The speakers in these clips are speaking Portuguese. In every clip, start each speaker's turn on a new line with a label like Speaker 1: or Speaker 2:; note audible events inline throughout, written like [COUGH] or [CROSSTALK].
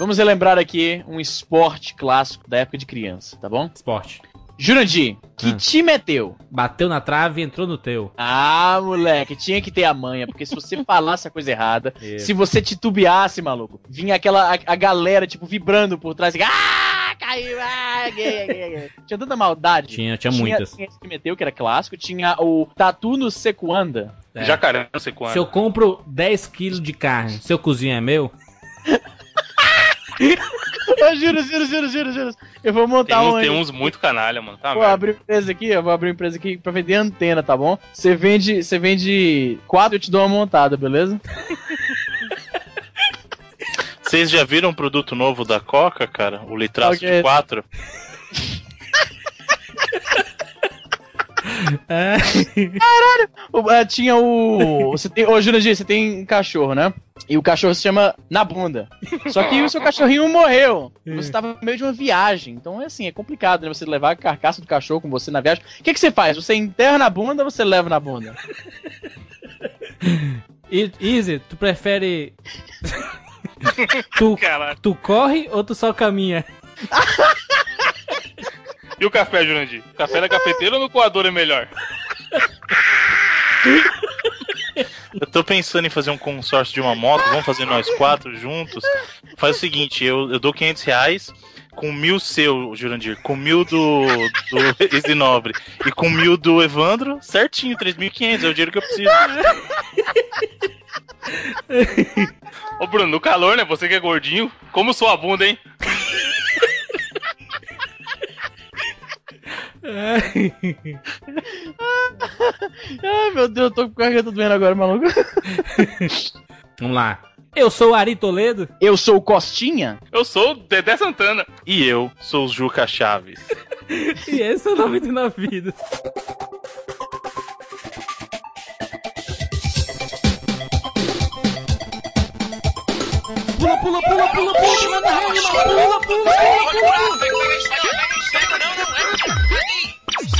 Speaker 1: Vamos relembrar aqui um esporte clássico da época de criança, tá bom?
Speaker 2: Esporte.
Speaker 1: Jurandir, que
Speaker 2: Hum.
Speaker 1: time é teu?
Speaker 2: Bateu na trave e entrou no teu.
Speaker 1: Ah, moleque, tinha que ter a manha, porque se você falasse a coisa errada, [LAUGHS]
Speaker 2: Isso.
Speaker 1: se você titubeasse, maluco, vinha aquela a, a galera, tipo, vibrando por trás, assim, ah, caiu, ah, gay, gay, gay. Tinha tanta maldade.
Speaker 2: Tinha, tinha muitas.
Speaker 1: Tinha esse que meteu, que era clássico, tinha o Tatu no Sequanda.
Speaker 2: É.
Speaker 3: Jacaré, não sei quando.
Speaker 2: Se eu compro 10 quilos de carne, seu cozinho é meu? [LAUGHS]
Speaker 1: Eu juro, juro, juro, juro, juro. Eu vou
Speaker 3: Tem,
Speaker 1: montar
Speaker 3: uns,
Speaker 1: um.
Speaker 3: tem uns muito canalha, mano. Tá
Speaker 1: Vou
Speaker 3: merda.
Speaker 1: abrir empresa aqui, eu vou abrir empresa aqui pra vender antena, tá bom? Você vende, você vende quatro, eu te dou uma montada, beleza?
Speaker 3: Vocês já viram um produto novo da Coca, cara? O litraço
Speaker 1: é
Speaker 3: de 4?
Speaker 2: É.
Speaker 1: O- ah, tinha o. Você tem. Ô, Jurandir, você tem um cachorro, né? E o cachorro se chama Na Bunda. Só que o seu cachorrinho morreu. Você tava no meio de uma viagem. Então é assim, é complicado, né? Você levar a carcaça do cachorro com você na viagem. O que, que você faz? Você enterra na bunda ou você leva na bunda? [LAUGHS]
Speaker 2: Easy, tu prefere. [LAUGHS] tu,
Speaker 3: Caralho.
Speaker 2: tu corre ou tu só caminha? [LAUGHS]
Speaker 3: E o café, Jurandir? Café na cafeteira ou no coador é melhor? Eu tô pensando em fazer um consórcio de uma moto, vamos fazer nós quatro juntos. Faz o seguinte, eu, eu dou 500 reais com mil seu, Jurandir, com mil do, do [LAUGHS] Easy Nobre e com mil do Evandro, certinho, 3.500, é o dinheiro que eu preciso. Ô Bruno, no calor, né? Você que é gordinho, como sua bunda, hein?
Speaker 1: Ai, meu Deus, eu tô com a garganta doendo agora, maluco.
Speaker 2: Vamos lá. Eu sou o Ari Toledo.
Speaker 1: Eu sou o Costinha?
Speaker 3: Eu sou o Dedé Santana. E eu sou o Juca Chaves.
Speaker 2: E esse é o 99 Vidas. Pula, pula, pula, pula, pula, manda rede, mano. Pula, pula, pula, pula.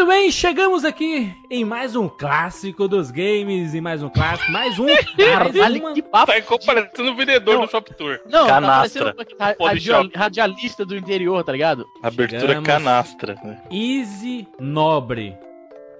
Speaker 2: muito bem, chegamos aqui em mais um clássico dos games, em mais um clássico, mais um. [LAUGHS] mais
Speaker 1: Caralho,
Speaker 2: uma-
Speaker 1: que papo.
Speaker 3: Tá parecendo o vendedor
Speaker 1: Não.
Speaker 3: do Shop Tour.
Speaker 1: Não,
Speaker 3: Canastra.
Speaker 1: tá parecendo radialista do interior, tá ligado?
Speaker 3: Abertura
Speaker 2: Chegamos.
Speaker 3: canastra. né?
Speaker 2: Easy Nobre.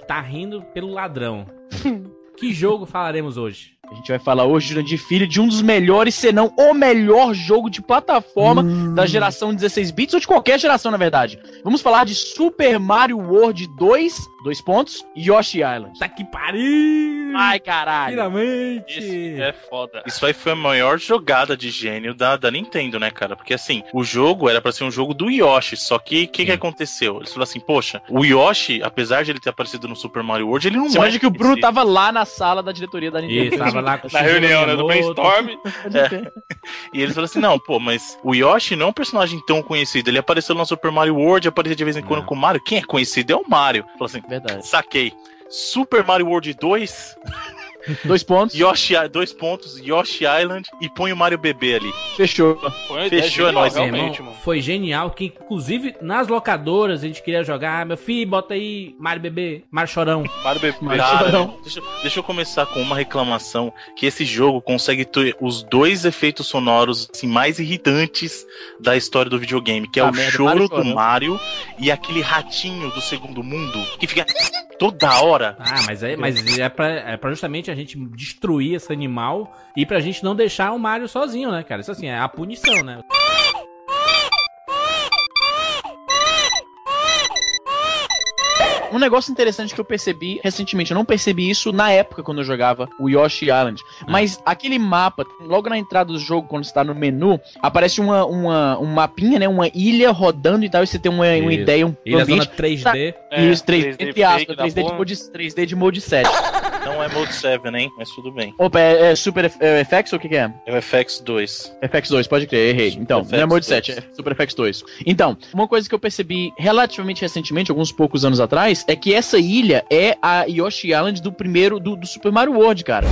Speaker 2: Tá rindo pelo ladrão. [LAUGHS] que jogo falaremos hoje?
Speaker 1: A gente vai falar hoje, Jurandir Filho, de um dos melhores, se não o melhor jogo de plataforma da geração 16 bits, ou de qualquer geração, na verdade. Vamos falar de Super Mario World 2, dois pontos, Yoshi Island.
Speaker 2: Tá que pariu!
Speaker 1: Ai, caralho.
Speaker 2: Finalmente!
Speaker 3: Isso é foda. Isso aí foi a maior jogada de gênio da, da Nintendo, né, cara? Porque assim, o jogo era pra ser um jogo do Yoshi, só que o que, que aconteceu? Eles falaram assim, poxa, o Yoshi, apesar de ele ter aparecido no Super Mario World, ele não
Speaker 1: Você
Speaker 3: é
Speaker 1: imagina que o Bruno tava lá na sala da diretoria da Nintendo.
Speaker 2: Isso, tava lá com o
Speaker 3: Na reunião, né, do brainstorm. [LAUGHS]
Speaker 1: É.
Speaker 3: E eles falaram assim: não, pô, mas o Yoshi não é um personagem tão conhecido. Ele apareceu no Super Mario World, aparecia de vez em quando
Speaker 2: Não.
Speaker 3: com o Mario. Quem é conhecido é o Mario. Falou assim:
Speaker 1: Verdade.
Speaker 3: saquei. Super Mario World 2,
Speaker 1: Dois pontos.
Speaker 3: Yoshi, dois pontos, Yoshi Island e põe o Mario bebê ali.
Speaker 1: Fechou.
Speaker 3: Fechou, é realmente,
Speaker 2: irmão,
Speaker 3: mano.
Speaker 2: foi genial que, inclusive, nas locadoras a gente queria jogar. Meu filho, bota aí Mario Bebê, Mario Chorão.
Speaker 3: Mario bebê.
Speaker 1: Mario
Speaker 3: Cara,
Speaker 1: Chorão.
Speaker 3: deixa, deixa eu começar com uma reclamação: que esse jogo consegue ter os dois efeitos sonoros assim, mais irritantes da história do videogame, que é
Speaker 1: Ah,
Speaker 3: o
Speaker 1: merda,
Speaker 3: choro
Speaker 1: Mario
Speaker 3: do. Mario e aquele ratinho do segundo mundo que fica toda hora.
Speaker 2: Ah, mas é, mas é, pra, é pra justamente a gente destruir esse animal e pra gente não deixar o Mario sozinho, né, cara? Isso assim, é a punição, né?
Speaker 1: Um negócio interessante que eu percebi recentemente, eu não percebi isso na época quando eu jogava o Yoshi Island. Mas aquele mapa, logo na entrada do jogo, quando você tá no menu, aparece uma, uma, um mapinha, né? Uma ilha rodando e tal, e você tem uma, uma ideia, um
Speaker 2: Ilha Zona
Speaker 1: ambiente.
Speaker 2: 3D.
Speaker 3: É,
Speaker 1: Isso, 3D,
Speaker 3: 3D
Speaker 1: entre aspas,
Speaker 3: fake da
Speaker 1: 3D de,
Speaker 3: porra.
Speaker 1: mode, 3D de mode 7.
Speaker 3: Não é Mode 7, hein? Mas tudo bem.
Speaker 1: Opa, é, é Super é, FX ou o que, que é?
Speaker 3: É o FX2.
Speaker 1: FX2, pode crer, errei.
Speaker 3: Super
Speaker 1: Então, não é Mode
Speaker 3: FX2.
Speaker 1: 7, é Super FX2. Então, uma coisa que eu percebi relativamente recentemente, alguns poucos anos atrás, é que essa ilha é a Yoshi Island do primeiro, do, do Super Mario World, cara.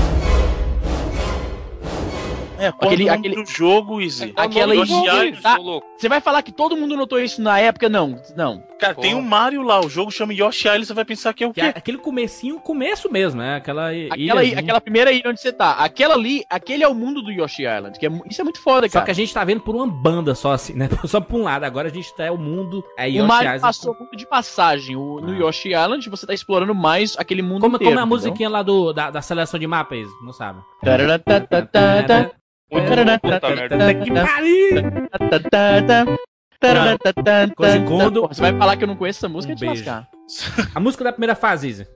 Speaker 3: É,
Speaker 1: Aquele-
Speaker 3: é
Speaker 1: aquele-
Speaker 3: do jogo, Easy?
Speaker 1: Aquela
Speaker 3: Yoshi
Speaker 1: ilha-
Speaker 3: Island.
Speaker 1: tá. Você vai falar que todo mundo notou isso na época? Não, não.
Speaker 3: Cara, tem
Speaker 4: Porra.
Speaker 3: o Mario lá, o jogo chama Yoshi Island, você vai pensar que é o
Speaker 2: Que é
Speaker 3: quê?
Speaker 2: aquele comecinho, começo mesmo, né? Aquela
Speaker 1: Aquela,
Speaker 2: ilhazinha.
Speaker 1: aquela primeira ilha onde você tá. Aquela ali, aquele é o mundo do Yoshi Island. Que é, isso é muito foda,
Speaker 2: Só
Speaker 1: cara.
Speaker 2: que a gente tá vendo por uma banda só assim, né? [LAUGHS] Só por um lado. Agora a gente tá é o mundo, é Yoshi
Speaker 1: o Mario
Speaker 2: Island.
Speaker 1: passou muito de passagem. O, no
Speaker 2: Ah.
Speaker 1: Yoshi Island, você tá explorando mais aquele mundo
Speaker 2: Como,
Speaker 1: inteiro.
Speaker 2: como é a
Speaker 1: entendeu?
Speaker 2: musiquinha lá do, da, da seleção de mapas, não sabe?
Speaker 4: Muito bom, puta merda.
Speaker 2: Que pariu!
Speaker 1: Porra, Você vai falar que eu não conheço essa música
Speaker 2: Um
Speaker 1: é de
Speaker 2: beijo.
Speaker 1: lascar.
Speaker 2: A música da primeira fase, Izzy.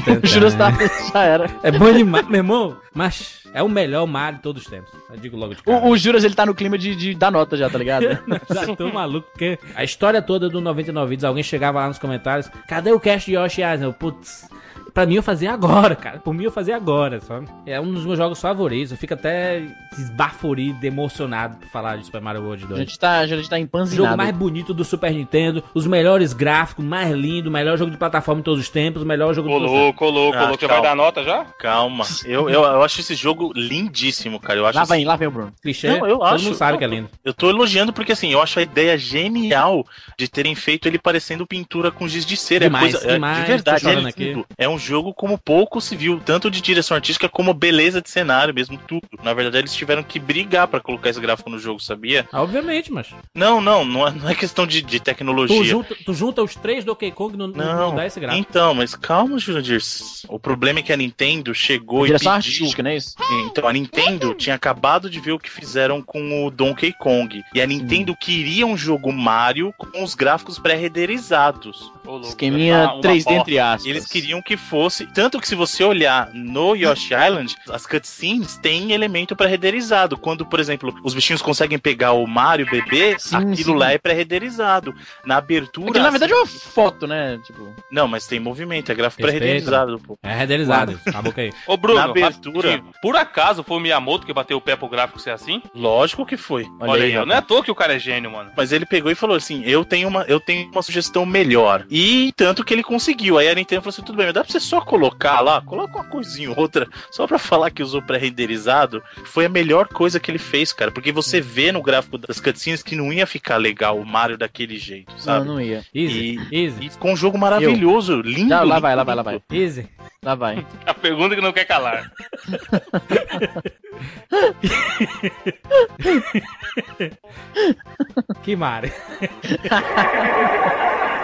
Speaker 2: [LAUGHS]
Speaker 1: tá, já era.
Speaker 2: É bom demais, meu irmão. Mas é o melhor Mario de todos os tempos. Eu digo logo de cara.
Speaker 1: O, o Juras, ele tá no clima de, de dar nota já, tá ligado? [LAUGHS]
Speaker 2: Já tô maluco, porque a história toda do 99 vídeos, alguém chegava lá nos comentários, cadê o cast de Yoshi? Eu, Putz, pra mim eu fazia agora, cara. Por mim eu fazia agora, sabe? É um dos meus jogos favoritos. Eu fico até esbaforido, emocionado por falar de Super Mario World
Speaker 1: A
Speaker 2: 2.
Speaker 1: gente tá, a gente tá
Speaker 2: O jogo
Speaker 1: empanzinado.
Speaker 2: mais bonito do Super Nintendo, os melhores gráficos, mais lindo, melhor jogo de plataforma de todos os tempos, o melhor jogo de
Speaker 4: Ô,
Speaker 2: todos os tempos.
Speaker 4: louco, ô,
Speaker 3: Ah.
Speaker 4: Já vai dar nota já?
Speaker 3: Calma. Eu, eu, eu acho esse jogo lindíssimo, cara. Eu acho
Speaker 1: Lá vem, lá vem o Bruno.
Speaker 2: Clichê,
Speaker 3: Não, eu
Speaker 2: todo
Speaker 3: acho-
Speaker 2: mundo sabe que é lindo.
Speaker 3: Eu tô elogiando porque assim, eu acho a ideia genial de terem feito ele parecendo pintura com giz de cera.
Speaker 2: Demais,
Speaker 3: é coisa, é-
Speaker 2: demais,
Speaker 3: de verdade, é lindo.
Speaker 2: aqui.
Speaker 3: É um jogo como pouco se viu, tanto de direção artística como beleza de cenário, mesmo tudo. Na verdade, eles tiveram que brigar pra colocar esse gráfico no jogo, sabia?
Speaker 2: Ah, Obviamente, mas.
Speaker 3: Não, não, não é, não é questão de, de
Speaker 2: Tu
Speaker 3: tecnologia.
Speaker 2: junta, tu junta os três Donkey Kong no, no,
Speaker 3: Não,
Speaker 2: não dá esse gráfico.
Speaker 3: Então, mas calma, Jurandir. O problema é que a Nintendo chegou e
Speaker 1: Direção
Speaker 3: pediu
Speaker 1: artística, não é isso?
Speaker 3: Então, a Nintendo tinha acabado de ver o que fizeram com o Donkey Kong. E a Nintendo queria um jogo Mario com os gráficos pré-renderizados.
Speaker 4: Louco.
Speaker 1: Esqueminha
Speaker 4: Uma- uma
Speaker 1: 3D
Speaker 4: bosta.
Speaker 1: entre aspas.
Speaker 3: E eles queriam que fosse. Tanto que se você olhar no Yoshi Island, as cutscenes têm elemento pré-renderizado. Quando, por exemplo, os bichinhos conseguem pegar o Mario bebê,
Speaker 1: Sim,
Speaker 3: aquilo
Speaker 1: sim.
Speaker 3: lá é pré-renderizado. Na abertura.
Speaker 1: Porque na verdade é uma foto, né? Tipo,
Speaker 3: Não, mas tem movimento, é gráfico pré-renderizado, pô.
Speaker 2: É renderizado. Acabou que aí. [LAUGHS]
Speaker 4: Ô, Bruno,
Speaker 3: Na abertura-
Speaker 4: rapidinho, por acaso foi o Miyamoto que bateu o pé pro gráfico ser assim?
Speaker 3: Lógico que foi.
Speaker 4: Olha, aí, ó,
Speaker 1: rapaz.
Speaker 4: não é à toa que o cara é gênio, mano.
Speaker 3: Mas ele pegou e falou assim: eu tenho uma, eu tenho uma sugestão melhor. E tanto que ele conseguiu. Aí a Nintendo falou assim: tudo bem, mas dá pra você só colocar lá, coloca uma coisinha ou outra, só pra falar que usou pré-renderizado. Foi a melhor coisa que ele fez, cara. Porque você vê no gráfico das cutscenes que não ia ficar legal o Mario daquele jeito,
Speaker 1: não,
Speaker 3: sabe?
Speaker 1: não ia.
Speaker 2: Easy, easy,
Speaker 3: E ficou um jogo maravilhoso, lindo.
Speaker 1: Já, lá
Speaker 3: lindo,
Speaker 1: vai, lá vai, lá vai.
Speaker 2: easy.
Speaker 1: Lá vai. [LAUGHS]
Speaker 4: A pergunta que não quer calar. [LAUGHS]
Speaker 2: Que Mario. [LAUGHS]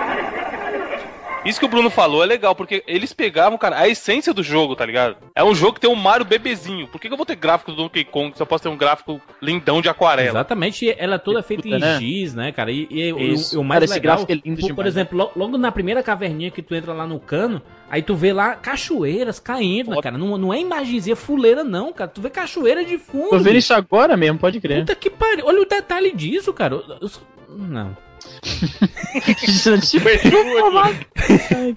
Speaker 4: Isso que o Bruno falou é legal, porque eles pegavam, cara, a essência do jogo, tá ligado? É um jogo que tem um Mario bebezinho. Por que, que eu vou ter gráfico do Donkey Kong se eu posso ter um gráfico lindão de aquarela?
Speaker 2: Exatamente, ela é toda feita
Speaker 1: Puta,
Speaker 2: em
Speaker 1: né?
Speaker 2: giz, né, cara? E, e o- o, mais
Speaker 1: Cara, esse
Speaker 2: legal,
Speaker 1: gráfico é lindo
Speaker 2: por,
Speaker 1: demais,
Speaker 2: por
Speaker 1: né?
Speaker 2: exemplo, lo- logo na primeira caverninha que tu entra lá no cano, aí tu vê lá cachoeiras caindo, né, cara? Não, não é imagenzinha fuleira, não, cara. Tu vê cachoeira de fundo.
Speaker 1: Tô vendo isso agora mesmo, pode crer.
Speaker 2: Puta que pariu. Olha o detalhe disso, cara. Eu- eu- não.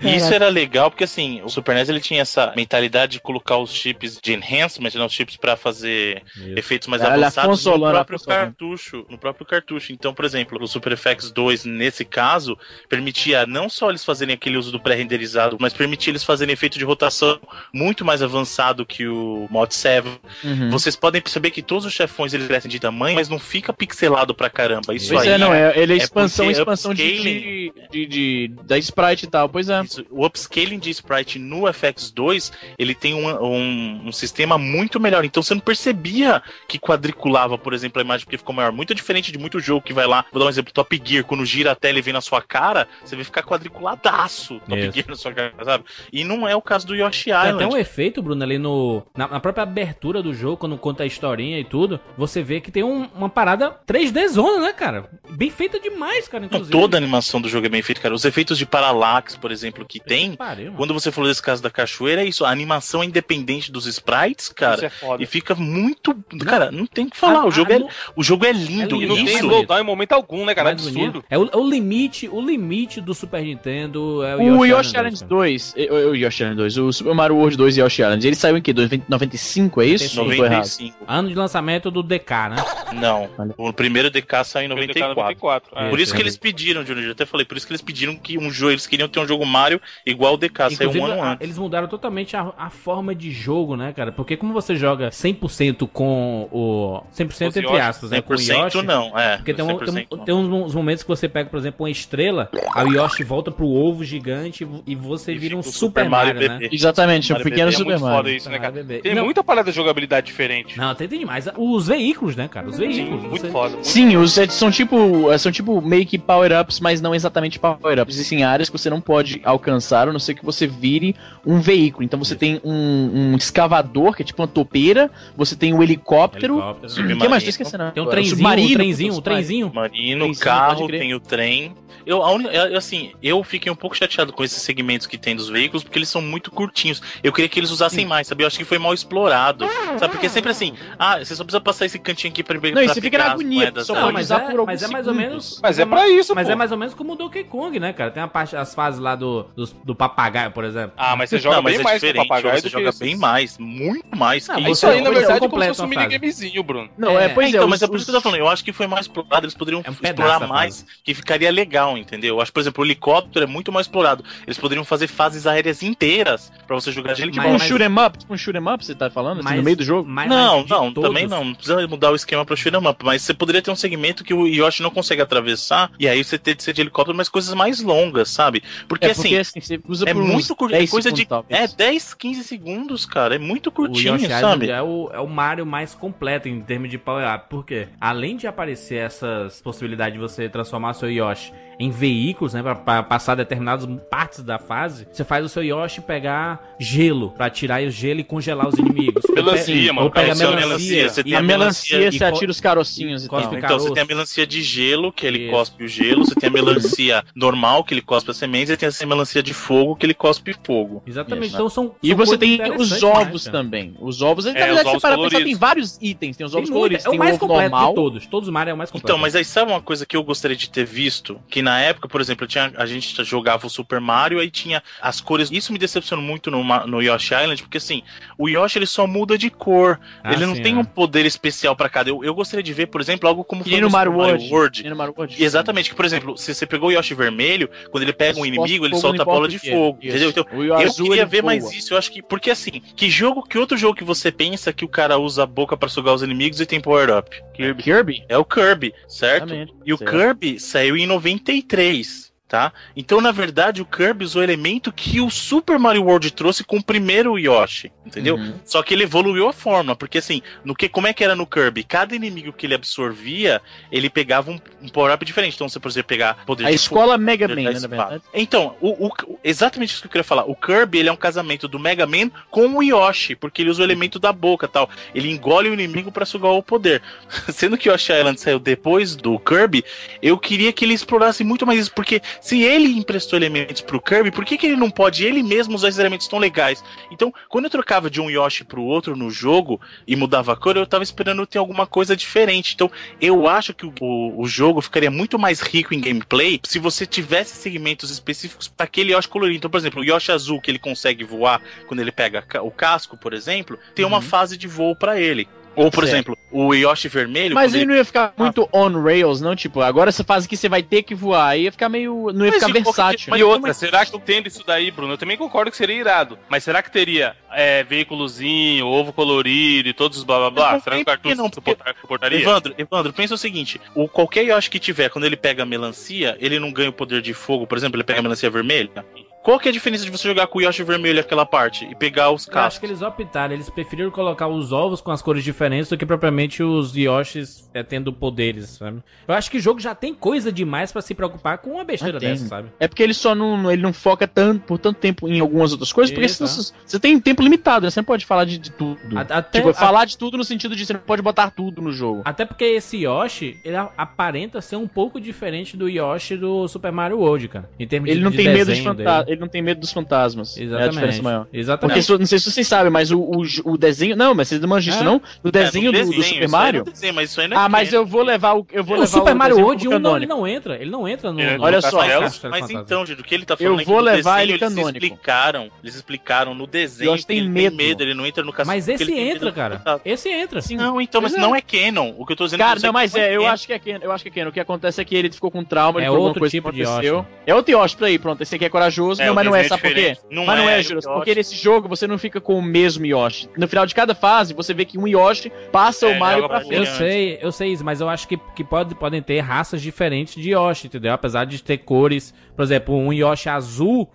Speaker 3: Isso era legal porque assim, o Super NES ele tinha essa mentalidade de colocar os chips de enhancement, né, os chips pra fazer efeitos mais avançados no próprio cartucho, no próprio cartucho. Então, por exemplo, o Super FX 2 nesse caso permitia não só eles fazerem aquele uso do pré-renderizado, mas permitia eles fazerem efeito de rotação muito mais avançado que o Mod 7.
Speaker 1: Uhum.
Speaker 3: Vocês podem perceber que todos os chefões eles crescem de tamanho, mas não fica pixelado pra caramba. Isso
Speaker 1: Pois
Speaker 3: aí
Speaker 1: é, não, é, ele é expansão,
Speaker 3: porque
Speaker 1: expansão de,
Speaker 3: upscaling-
Speaker 1: de, de- de- da sprite e tal, pois é.
Speaker 3: Isso, o upscaling de sprite no FX2, ele tem um, um, um sistema muito melhor. Então você não percebia que quadriculava, por exemplo, a imagem porque ficou maior. Muito diferente de muito jogo que vai lá, vou dar um exemplo, Top Gear, quando gira a tela e vem na sua cara, você vai ficar quadriculadaço Top
Speaker 2: Isso.
Speaker 3: Gear na sua cara, sabe? E não é o caso do Yoshi
Speaker 2: Tem
Speaker 3: Island.
Speaker 2: até um efeito, Bruno, ali no. Na, na própria abertura do jogo, quando conta a historinha e tudo, você vê que tem um- uma parada 3D zona, né, cara? Bem feita demais, cara,
Speaker 3: Não,
Speaker 2: inclusive.
Speaker 3: toda a animação do jogo é bem feita, cara. Os efeitos de paralaxe, por exemplo, que tem.
Speaker 2: Pariu.
Speaker 3: Quando você falou desse caso da cachoeira, é isso. A animação é independente dos sprites,
Speaker 4: Isso
Speaker 3: cara.
Speaker 4: é foda.
Speaker 3: E fica muito. Cara, não tem o que falar. O jogo é, o jogo é lindo.
Speaker 2: É
Speaker 4: E não
Speaker 2: lindo,
Speaker 4: tem
Speaker 3: isso.
Speaker 4: slowdown em momento algum, né, cara? É absurdo.
Speaker 2: bonito. É o, é o limite, o limite do Super Nintendo é o,
Speaker 1: O
Speaker 2: Yoshi,
Speaker 1: Yoshi Island 2, eh, o Yoshi Island 2, o Super Mario World 2 e Yoshi Island, ele saiu em que? 95, é isso? Ou tô errado?
Speaker 3: 95.
Speaker 2: Ano de lançamento do DK, né?
Speaker 3: Não. O primeiro DK saiu em 94.
Speaker 4: 94. É.
Speaker 3: Por isso
Speaker 2: É,
Speaker 3: que
Speaker 2: é.
Speaker 3: eles pediram, Júnior, eu até falei, por isso que eles pediram que um jogo, eles queriam ter um jogo Mario igual o DK, saiu um ano
Speaker 2: a-
Speaker 3: antes.
Speaker 2: eles mudaram totalmente a, a forma de jogo, né, cara? Porque como você joga 100% com o... 100% entre
Speaker 4: Yoshi,
Speaker 2: aspas, né? Com o
Speaker 3: 100%
Speaker 2: Yoshi.
Speaker 3: não, é.
Speaker 2: Porque tem, um- tem,
Speaker 3: 100%
Speaker 2: um-
Speaker 3: não.
Speaker 2: tem uns, uns momentos que você pega, por exemplo, uma estrela, o Yoshi volta pro ovo gigante e você
Speaker 3: E
Speaker 2: vira um
Speaker 3: fica o
Speaker 2: Super,
Speaker 3: Super
Speaker 2: Mario,
Speaker 3: Mario
Speaker 2: né?
Speaker 1: Exatamente, um
Speaker 3: Mario
Speaker 1: pequeno
Speaker 4: É
Speaker 1: Super
Speaker 4: muito
Speaker 1: Mario.
Speaker 4: foda isso, né,
Speaker 2: Super
Speaker 4: cara? Tem
Speaker 2: Não.
Speaker 4: muita parada de jogabilidade diferente.
Speaker 2: Não, tem, demais. Os veículos, né, cara? Os
Speaker 4: Sim,
Speaker 2: veículos.
Speaker 4: muito
Speaker 2: você-
Speaker 4: foda. muito
Speaker 1: Sim, os são tipo, são tipo meio que power-ups, mas não exatamente power-ups. Existem áreas que você não pode alcançar, a não ser que você vire um veículo. Então você
Speaker 2: Isso.
Speaker 1: tem um, um escavador, que é tipo uma topeira, você tem o helicóptero.
Speaker 2: Helicóptero.
Speaker 1: O
Speaker 3: Submarino.
Speaker 1: que mais? Tô esquecendo.
Speaker 2: Tem um trenzinho, um
Speaker 1: Submarino,
Speaker 2: trenzinho, um trenzinho.
Speaker 3: Marino, carro, tem o trem. Eu, eu, assim, eu fiquei um pouco chateado com esses segmentos que tem dos veículos, porque eles são muito curtinhos. Eu queria que eles usassem mais, sabe? Eu acho que foi mal explorado. Sabe? Porque é sempre assim, ah, você só precisa passar esse cantinho aqui pra,
Speaker 1: Não,
Speaker 3: pra
Speaker 1: você fica na agonia, só
Speaker 3: né?
Speaker 1: Pode
Speaker 2: mas
Speaker 1: usar
Speaker 2: é,
Speaker 1: por alguns
Speaker 2: mas é mais ou menos.
Speaker 4: Mas é pra isso,
Speaker 2: Mas
Speaker 4: pô.
Speaker 2: é mais ou menos como o Donkey Kong, né, cara? Tem a parte, as fases lá do, do, do papagaio, por exemplo.
Speaker 4: Ah, mas você joga
Speaker 3: Não, mas
Speaker 4: bem
Speaker 3: é
Speaker 4: mais
Speaker 3: diferente,
Speaker 4: papagaio
Speaker 3: você joga bem mais, muito mais.
Speaker 2: Não,
Speaker 4: Isso aí, na verdade, é como se fosse um minigamezinho, Bruno.
Speaker 1: Não, é,
Speaker 2: É,
Speaker 1: pois é.
Speaker 3: então,
Speaker 1: os-
Speaker 3: mas é por isso que eu tô
Speaker 1: os-
Speaker 3: falando, eu acho que foi mais explorado, eles poderiam
Speaker 2: É um
Speaker 3: explorar mais, que ficaria legal, entendeu? Eu acho, por exemplo, o helicóptero é muito mais explorado. Eles poderiam fazer fases aéreas inteiras pra você jogar de
Speaker 1: Tipo
Speaker 2: Mas-
Speaker 1: um
Speaker 2: mas-
Speaker 1: shoot 'em up, tipo um shoot 'em up, você tá falando? assim,
Speaker 2: Mas-
Speaker 1: no meio do jogo?
Speaker 2: mas-
Speaker 3: não,
Speaker 2: mas
Speaker 3: não,
Speaker 2: todos-
Speaker 3: também não. Não precisa mudar o esquema pra shoot 'em up, mas você poderia ter um segmento que o Yoshi não consegue atravessar, e aí você ter de ser de helicóptero, mas coisas mais longas, sabe? Porque
Speaker 1: É
Speaker 3: assim,
Speaker 1: porque assim, você usa
Speaker 3: é muito curto, é
Speaker 1: 10
Speaker 3: coisa de. É
Speaker 1: talvez.
Speaker 3: 10, 15 segundos, cara. É muito
Speaker 2: O
Speaker 3: curtinho,
Speaker 2: Island
Speaker 3: sabe?
Speaker 2: é o, é o Mario mais completo em termos de power up. Por quê? Além de aparecer essas possibilidades de você transformar seu Yoshi em veículos, né? Pra, pra passar determinadas partes da fase, você faz o seu Yoshi pegar gelo, pra tirar o gelo e congelar os inimigos. [LAUGHS]
Speaker 4: Melancia,
Speaker 2: Ou
Speaker 4: mano.
Speaker 2: pega
Speaker 3: Esse é o
Speaker 2: melancia.
Speaker 3: melancia, você tem
Speaker 1: a melancia,
Speaker 3: melancia
Speaker 1: você atira os carocinhos e tal.
Speaker 3: Então,
Speaker 2: caroço.
Speaker 3: você tem a melancia de gelo, que ele
Speaker 2: Isso.
Speaker 3: Cospe o gelo, você tem a melancia normal, que ele cospe as sementes, e tem a melancia de fogo, que ele cospe fogo.
Speaker 2: Exatamente.
Speaker 1: Isso.
Speaker 2: Então são.
Speaker 1: E
Speaker 2: são
Speaker 1: você
Speaker 2: coisas
Speaker 1: tem os
Speaker 2: demais,
Speaker 1: ovos também. Os ovos, na
Speaker 4: É,
Speaker 1: verdade,
Speaker 4: os
Speaker 1: você para pensar, tem vários itens. Tem os
Speaker 2: Tem
Speaker 1: ovos
Speaker 2: muita-
Speaker 1: coloridos,
Speaker 2: é o
Speaker 1: tem
Speaker 2: mais
Speaker 1: o ovo
Speaker 2: completo
Speaker 1: normal.
Speaker 2: de todos. Todos os Mario é o mais completo.
Speaker 3: Então, mas aí sabe uma coisa que eu gostaria de ter visto? Que na época, por exemplo, tinha, a gente jogava o Super Mario, aí tinha as cores. Isso me decepcionou muito no, no Yoshi Island, porque assim, o Yoshi ele só muda de cor.
Speaker 2: Ah,
Speaker 3: ele não
Speaker 2: sim,
Speaker 3: tem
Speaker 2: é.
Speaker 3: um poder especial pra cada. Eu, eu gostaria de ver, por exemplo, algo como
Speaker 1: nem no Mario World. Que nem no Mario World.
Speaker 3: Exatamente, que, por exemplo, se você pegou o Yoshi vermelho, quando ele pega um inimigo, ele solta a bola de
Speaker 1: é.
Speaker 3: fogo.
Speaker 1: Isso.
Speaker 3: Entendeu? Então, eu queria ver mais
Speaker 1: voa.
Speaker 3: isso. Eu acho que. Porque assim, que jogo, que outro jogo que você pensa que o cara usa a boca pra sugar os inimigos e tem power-up?
Speaker 1: Kirby. Kirby?
Speaker 3: É o Kirby, certo?
Speaker 1: Exatamente.
Speaker 3: E o
Speaker 1: Certo.
Speaker 3: Kirby saiu em 93, tá? Então, na verdade, o Kirby usou o elemento que o Super Mario World trouxe com o primeiro Yoshi, entendeu?
Speaker 1: Uhum.
Speaker 3: Só que ele evoluiu a fórmula, porque assim, no que, como é que era no Kirby? Cada inimigo que ele absorvia, ele pegava um, um power-up diferente. Então, você, por exemplo, pegar poder
Speaker 1: A
Speaker 3: de
Speaker 1: escola Mega
Speaker 3: poder
Speaker 1: Man, né, na verdade.
Speaker 3: Então, o, o- exatamente isso que eu queria falar. O Kirby, ele é um casamento do Mega Man com o Yoshi, porque ele usa o elemento da boca e tal. Ele engole o inimigo pra sugar o poder. [LAUGHS] Sendo que o Yoshi Island saiu depois do Kirby, eu queria que ele explorasse muito mais isso, porque se ele emprestou elementos pro Kirby, por que, que ele não pode ele mesmo usar esses elementos tão legais? Então, quando eu trocava de um Yoshi pro outro no jogo e mudava a cor, eu tava esperando ter alguma coisa diferente. Então, eu acho que o, o, o jogo ficaria muito mais rico em gameplay se você tivesse segmentos específicos para aquele Yoshi colorido. Então, por exemplo, o Yoshi azul que ele consegue voar quando ele pega o casco, por exemplo, tem uma
Speaker 1: Uhum.
Speaker 3: fase de voo para ele. Ou, por
Speaker 1: Certo.
Speaker 3: exemplo, o Yoshi vermelho.
Speaker 1: Mas ele não ia ficar muito on rails, não? Tipo, agora essa fase aqui você vai ter que voar. Aí ia ficar meio. Não ia
Speaker 3: Mas
Speaker 1: ficar versátil.
Speaker 3: jeito,
Speaker 4: e outra, será que tendo isso daí, Bruno? Eu também concordo que seria irado. Mas será que teria é, veículozinho, ovo colorido e todos os blá blá blá?
Speaker 3: Não
Speaker 4: será que o
Speaker 3: que
Speaker 4: cartucho
Speaker 3: não,
Speaker 4: suportar- suportaria?
Speaker 3: Evandro, Evandro, pensa o seguinte: o qualquer Yoshi que tiver, quando ele pega a melancia, ele não ganha o poder de fogo, por exemplo, ele pega a melancia vermelha. Qual que é a diferença de você jogar com o Yoshi vermelho aquela parte e pegar os
Speaker 2: Eu acho
Speaker 3: cascos?
Speaker 2: que eles optaram, eles preferiram colocar os ovos com as cores diferentes do que propriamente os Yoshis é, tendo poderes, sabe? Eu acho que o jogo já tem coisa demais pra se preocupar com uma besteira
Speaker 1: Ah,
Speaker 2: dessa, sabe?
Speaker 1: É porque ele só não, ele não foca tanto, por tanto tempo em algumas outras coisas, porque
Speaker 2: Isso,
Speaker 1: senão você, você tem tempo limitado, né? Você não pode falar de, de tudo.
Speaker 2: A- Até,
Speaker 1: tipo,
Speaker 2: a-
Speaker 1: falar de tudo no sentido de você não pode botar tudo no jogo.
Speaker 2: até porque esse Yoshi, ele aparenta ser um pouco diferente do Yoshi do Super Mario World, cara. Em termos
Speaker 1: Ele
Speaker 2: de,
Speaker 1: não
Speaker 2: de
Speaker 1: tem medo de fantasma. Ele não tem medo dos fantasmas. É a
Speaker 2: Exatamente.
Speaker 1: diferença maior.
Speaker 2: Exatamente.
Speaker 1: Porque, não sei se vocês sabem, mas o, o, o desenho. Não, mas vocês não manjam isso,
Speaker 2: É?
Speaker 1: não? No desenho,
Speaker 3: É, no
Speaker 1: do, do
Speaker 3: desenho,
Speaker 1: Super Mario.
Speaker 3: é no desenho, mas isso aí não é
Speaker 1: Ah, mas
Speaker 3: canon.
Speaker 1: eu vou levar o. Eu vou
Speaker 2: o
Speaker 1: levar
Speaker 2: Super Mario
Speaker 1: desenho
Speaker 2: World
Speaker 1: como
Speaker 2: 1 não, ele não entra. Ele não entra no.
Speaker 4: É,
Speaker 2: no
Speaker 1: olha só,
Speaker 2: Castelo
Speaker 3: Mas, mas então, gente, o que ele tá
Speaker 1: Eu
Speaker 3: falando é que
Speaker 1: vou
Speaker 3: no
Speaker 1: levar
Speaker 3: desenho
Speaker 1: ele
Speaker 3: eles
Speaker 1: canônico.
Speaker 3: explicaram, eles explicaram no desenho que
Speaker 1: tem
Speaker 3: ele
Speaker 1: medo.
Speaker 3: tem medo, ele não entra no castelo.
Speaker 2: Mas esse
Speaker 3: ele
Speaker 2: entra, cara. Esse entra.
Speaker 3: Não, então, mas
Speaker 1: é.
Speaker 3: não é canon. O que eu tô dizendo
Speaker 1: Cara, não, mas é, eu
Speaker 3: canon.
Speaker 1: acho que é Ken, eu acho que é Ken. O que acontece é que ele ficou com trauma,
Speaker 2: É
Speaker 1: ele por alguma
Speaker 2: outro
Speaker 1: coisa
Speaker 2: tipo
Speaker 1: que aconteceu.
Speaker 2: Yoshi.
Speaker 1: É outro Yoshi pra aí, pronto. Esse aqui é corajoso,
Speaker 3: É,
Speaker 1: não, mas não é,
Speaker 3: desenho
Speaker 1: sabe por quê?
Speaker 3: Não
Speaker 1: mas não
Speaker 3: é
Speaker 1: é,
Speaker 3: o
Speaker 1: Juras, porque nesse jogo você não fica com o mesmo Yoshi. No final de cada fase, você vê que um Yoshi passa
Speaker 3: É,
Speaker 1: o Mario pra frente.
Speaker 2: Eu sei, eu sei isso, mas eu acho que, que pode, podem ter raças diferentes de Yoshi, entendeu? Apesar de ter cores, por exemplo, um Yoshi azul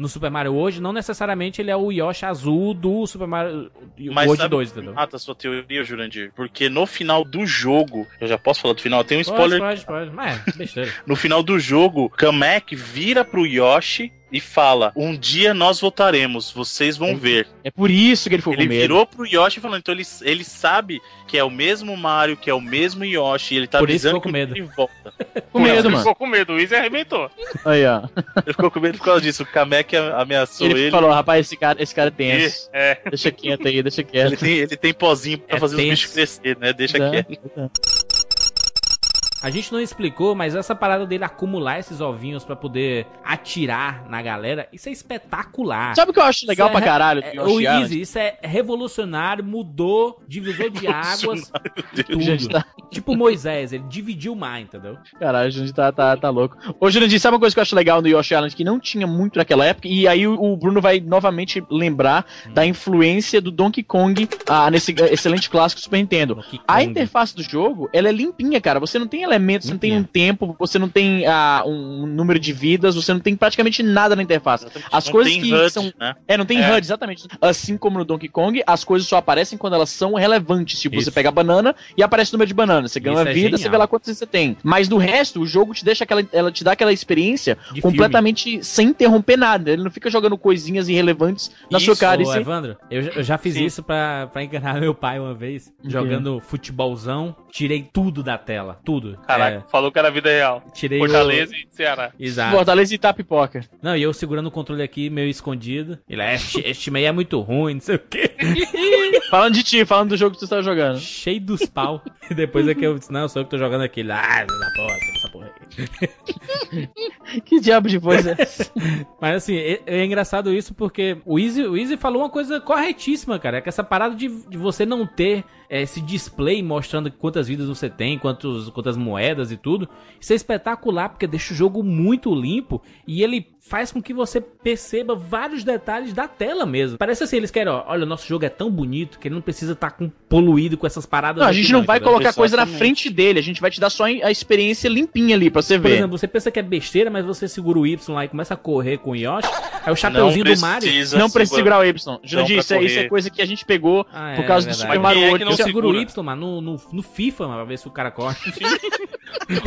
Speaker 2: no Super Mario hoje, não necessariamente ele é o Yoshi azul do Super Mario
Speaker 3: Mas
Speaker 2: World
Speaker 3: sabe
Speaker 2: 2, entendeu?
Speaker 3: Ah, tá sua teoria, Jurandir. Porque no final do jogo, eu já posso falar do final, tem um
Speaker 2: Pode,
Speaker 3: spoiler.
Speaker 2: pode, pode. Mas é, besteira. [LAUGHS]
Speaker 3: No final do jogo, Kamek vira pro Yoshi e fala: Um dia nós voltaremos, vocês vão ver.
Speaker 1: É por isso que ele ficou
Speaker 3: Ele
Speaker 1: com medo.
Speaker 3: virou pro Yoshi falando, então ele, ele sabe que é o mesmo Mario, que é o mesmo Yoshi, e ele tá
Speaker 2: Por isso
Speaker 3: avisando
Speaker 2: ficou com
Speaker 3: que
Speaker 2: medo.
Speaker 3: ele volta.
Speaker 1: com medo,
Speaker 4: Ele
Speaker 1: mano.
Speaker 4: ficou com medo, o Easy arrebentou.
Speaker 1: Aí, ó.
Speaker 3: Ele ficou com medo por causa disso. O Kamek ameaçou
Speaker 1: Ele,
Speaker 3: ele.
Speaker 1: falou, rapaz, esse cara, esse cara é tenso.
Speaker 4: É.
Speaker 1: Deixa quieto aí, deixa
Speaker 3: Ele
Speaker 1: quieto.
Speaker 3: tem, ele tem pozinho pra
Speaker 2: É
Speaker 3: fazer os
Speaker 2: tenso.
Speaker 3: bichos crescer, né? Deixa
Speaker 1: Dá,
Speaker 3: quieto.
Speaker 1: dá.
Speaker 2: A gente não explicou, mas essa parada dele acumular esses ovinhos pra poder atirar na galera, isso é espetacular.
Speaker 1: Sabe o que eu acho legal
Speaker 2: Isso é
Speaker 1: pra caralho do
Speaker 2: É, o? Easy, isso é revolucionário, mudou, divisor de [LAUGHS] águas, tudo.
Speaker 1: Tá-
Speaker 2: Tipo Moisés, ele dividiu o mar, entendeu?
Speaker 1: Caralho, a gente tá, tá, tá louco. Ô, Jurandir, sabe uma coisa que eu acho legal no Yoshi Island que não tinha muito naquela época? E aí o, Bruno vai novamente lembrar da influência do Donkey Kong ah, nesse excelente clássico Super Nintendo. A interface do jogo, ela é limpinha, cara. Você não tem elementos, você não tem um tempo, você não tem ah, um número de vidas, você não tem praticamente nada na interface. As
Speaker 3: Não
Speaker 1: coisas que
Speaker 3: HUD,
Speaker 1: são
Speaker 3: né?
Speaker 1: é, não tem
Speaker 4: É.
Speaker 1: HUD, exatamente. Assim como no Donkey Kong, as coisas só aparecem quando elas são relevantes. Tipo,
Speaker 2: Isso.
Speaker 1: você pega a banana e aparece o número de banana. Você ganha
Speaker 2: é
Speaker 1: vida, você vê lá quantas você tem. Mas no resto, o jogo te deixa aquela. Ela te dá aquela experiência
Speaker 2: De
Speaker 1: completamente sem interromper nada. Ele não fica jogando coisinhas irrelevantes na sua
Speaker 3: Isso,
Speaker 1: cara.
Speaker 2: Ô,
Speaker 1: Isso é-
Speaker 2: Evandro, eu, já- eu já fiz
Speaker 3: Sim.
Speaker 2: isso pra, pra enganar [LAUGHS] meu pai uma vez,
Speaker 1: quê?
Speaker 2: jogando futebolzão, tirei tudo da tela, tudo.
Speaker 4: Caraca, falou que era vida real.
Speaker 2: É, tirei
Speaker 4: Fortaleza e Ceará.
Speaker 2: o... Exato.
Speaker 1: Fortaleza e Itapipoca.
Speaker 2: Não, e eu segurando o controle aqui, meio escondido. Ele, é, este, este time aí é muito ruim, não sei o quê. [LAUGHS]
Speaker 1: Falando de ti, falando do jogo que tu tá jogando.
Speaker 2: Cheio dos pau. [LAUGHS] E depois é que eu disse, não, sou eu que tô jogando aqui. Ah, da porra, tira essa porra aí. [LAUGHS]
Speaker 1: Que diabo de coisa é essa? [LAUGHS]
Speaker 2: Mas assim, é, é engraçado isso porque o Easy, o Easy falou uma coisa corretíssima, cara. É que essa parada de, de você não ter é, esse display mostrando quantas vidas você tem, quantos, quantas moedas e tudo. Isso é espetacular porque deixa o jogo muito limpo e ele faz com que você perceba vários detalhes da tela mesmo. Parece assim, eles querem, ó, olha, o nosso jogo é tão bonito que ele não precisa estar com, poluído com essas paradas.
Speaker 1: Não, a gente não vai
Speaker 2: entendeu?
Speaker 1: colocar coisa na frente dele. A gente vai te dar só a experiência limpinha ali pra você
Speaker 2: Por
Speaker 1: ver.
Speaker 2: exemplo, você pensa que é besteira, mas você segura o Y lá e começa a correr com o Yoshi. Aí o chapeuzinho do Mario.
Speaker 1: Não precisa segurar o Y. Jurandir, isso, é- isso é coisa que a gente pegou
Speaker 2: Ah,
Speaker 1: por
Speaker 2: é,
Speaker 1: causa do
Speaker 2: verdade.
Speaker 1: Super Mario
Speaker 4: é
Speaker 1: World.
Speaker 4: não
Speaker 2: Eu seguro o? Y, mano, no, no, no FIFA, mano, pra ver se o cara corre. [LAUGHS]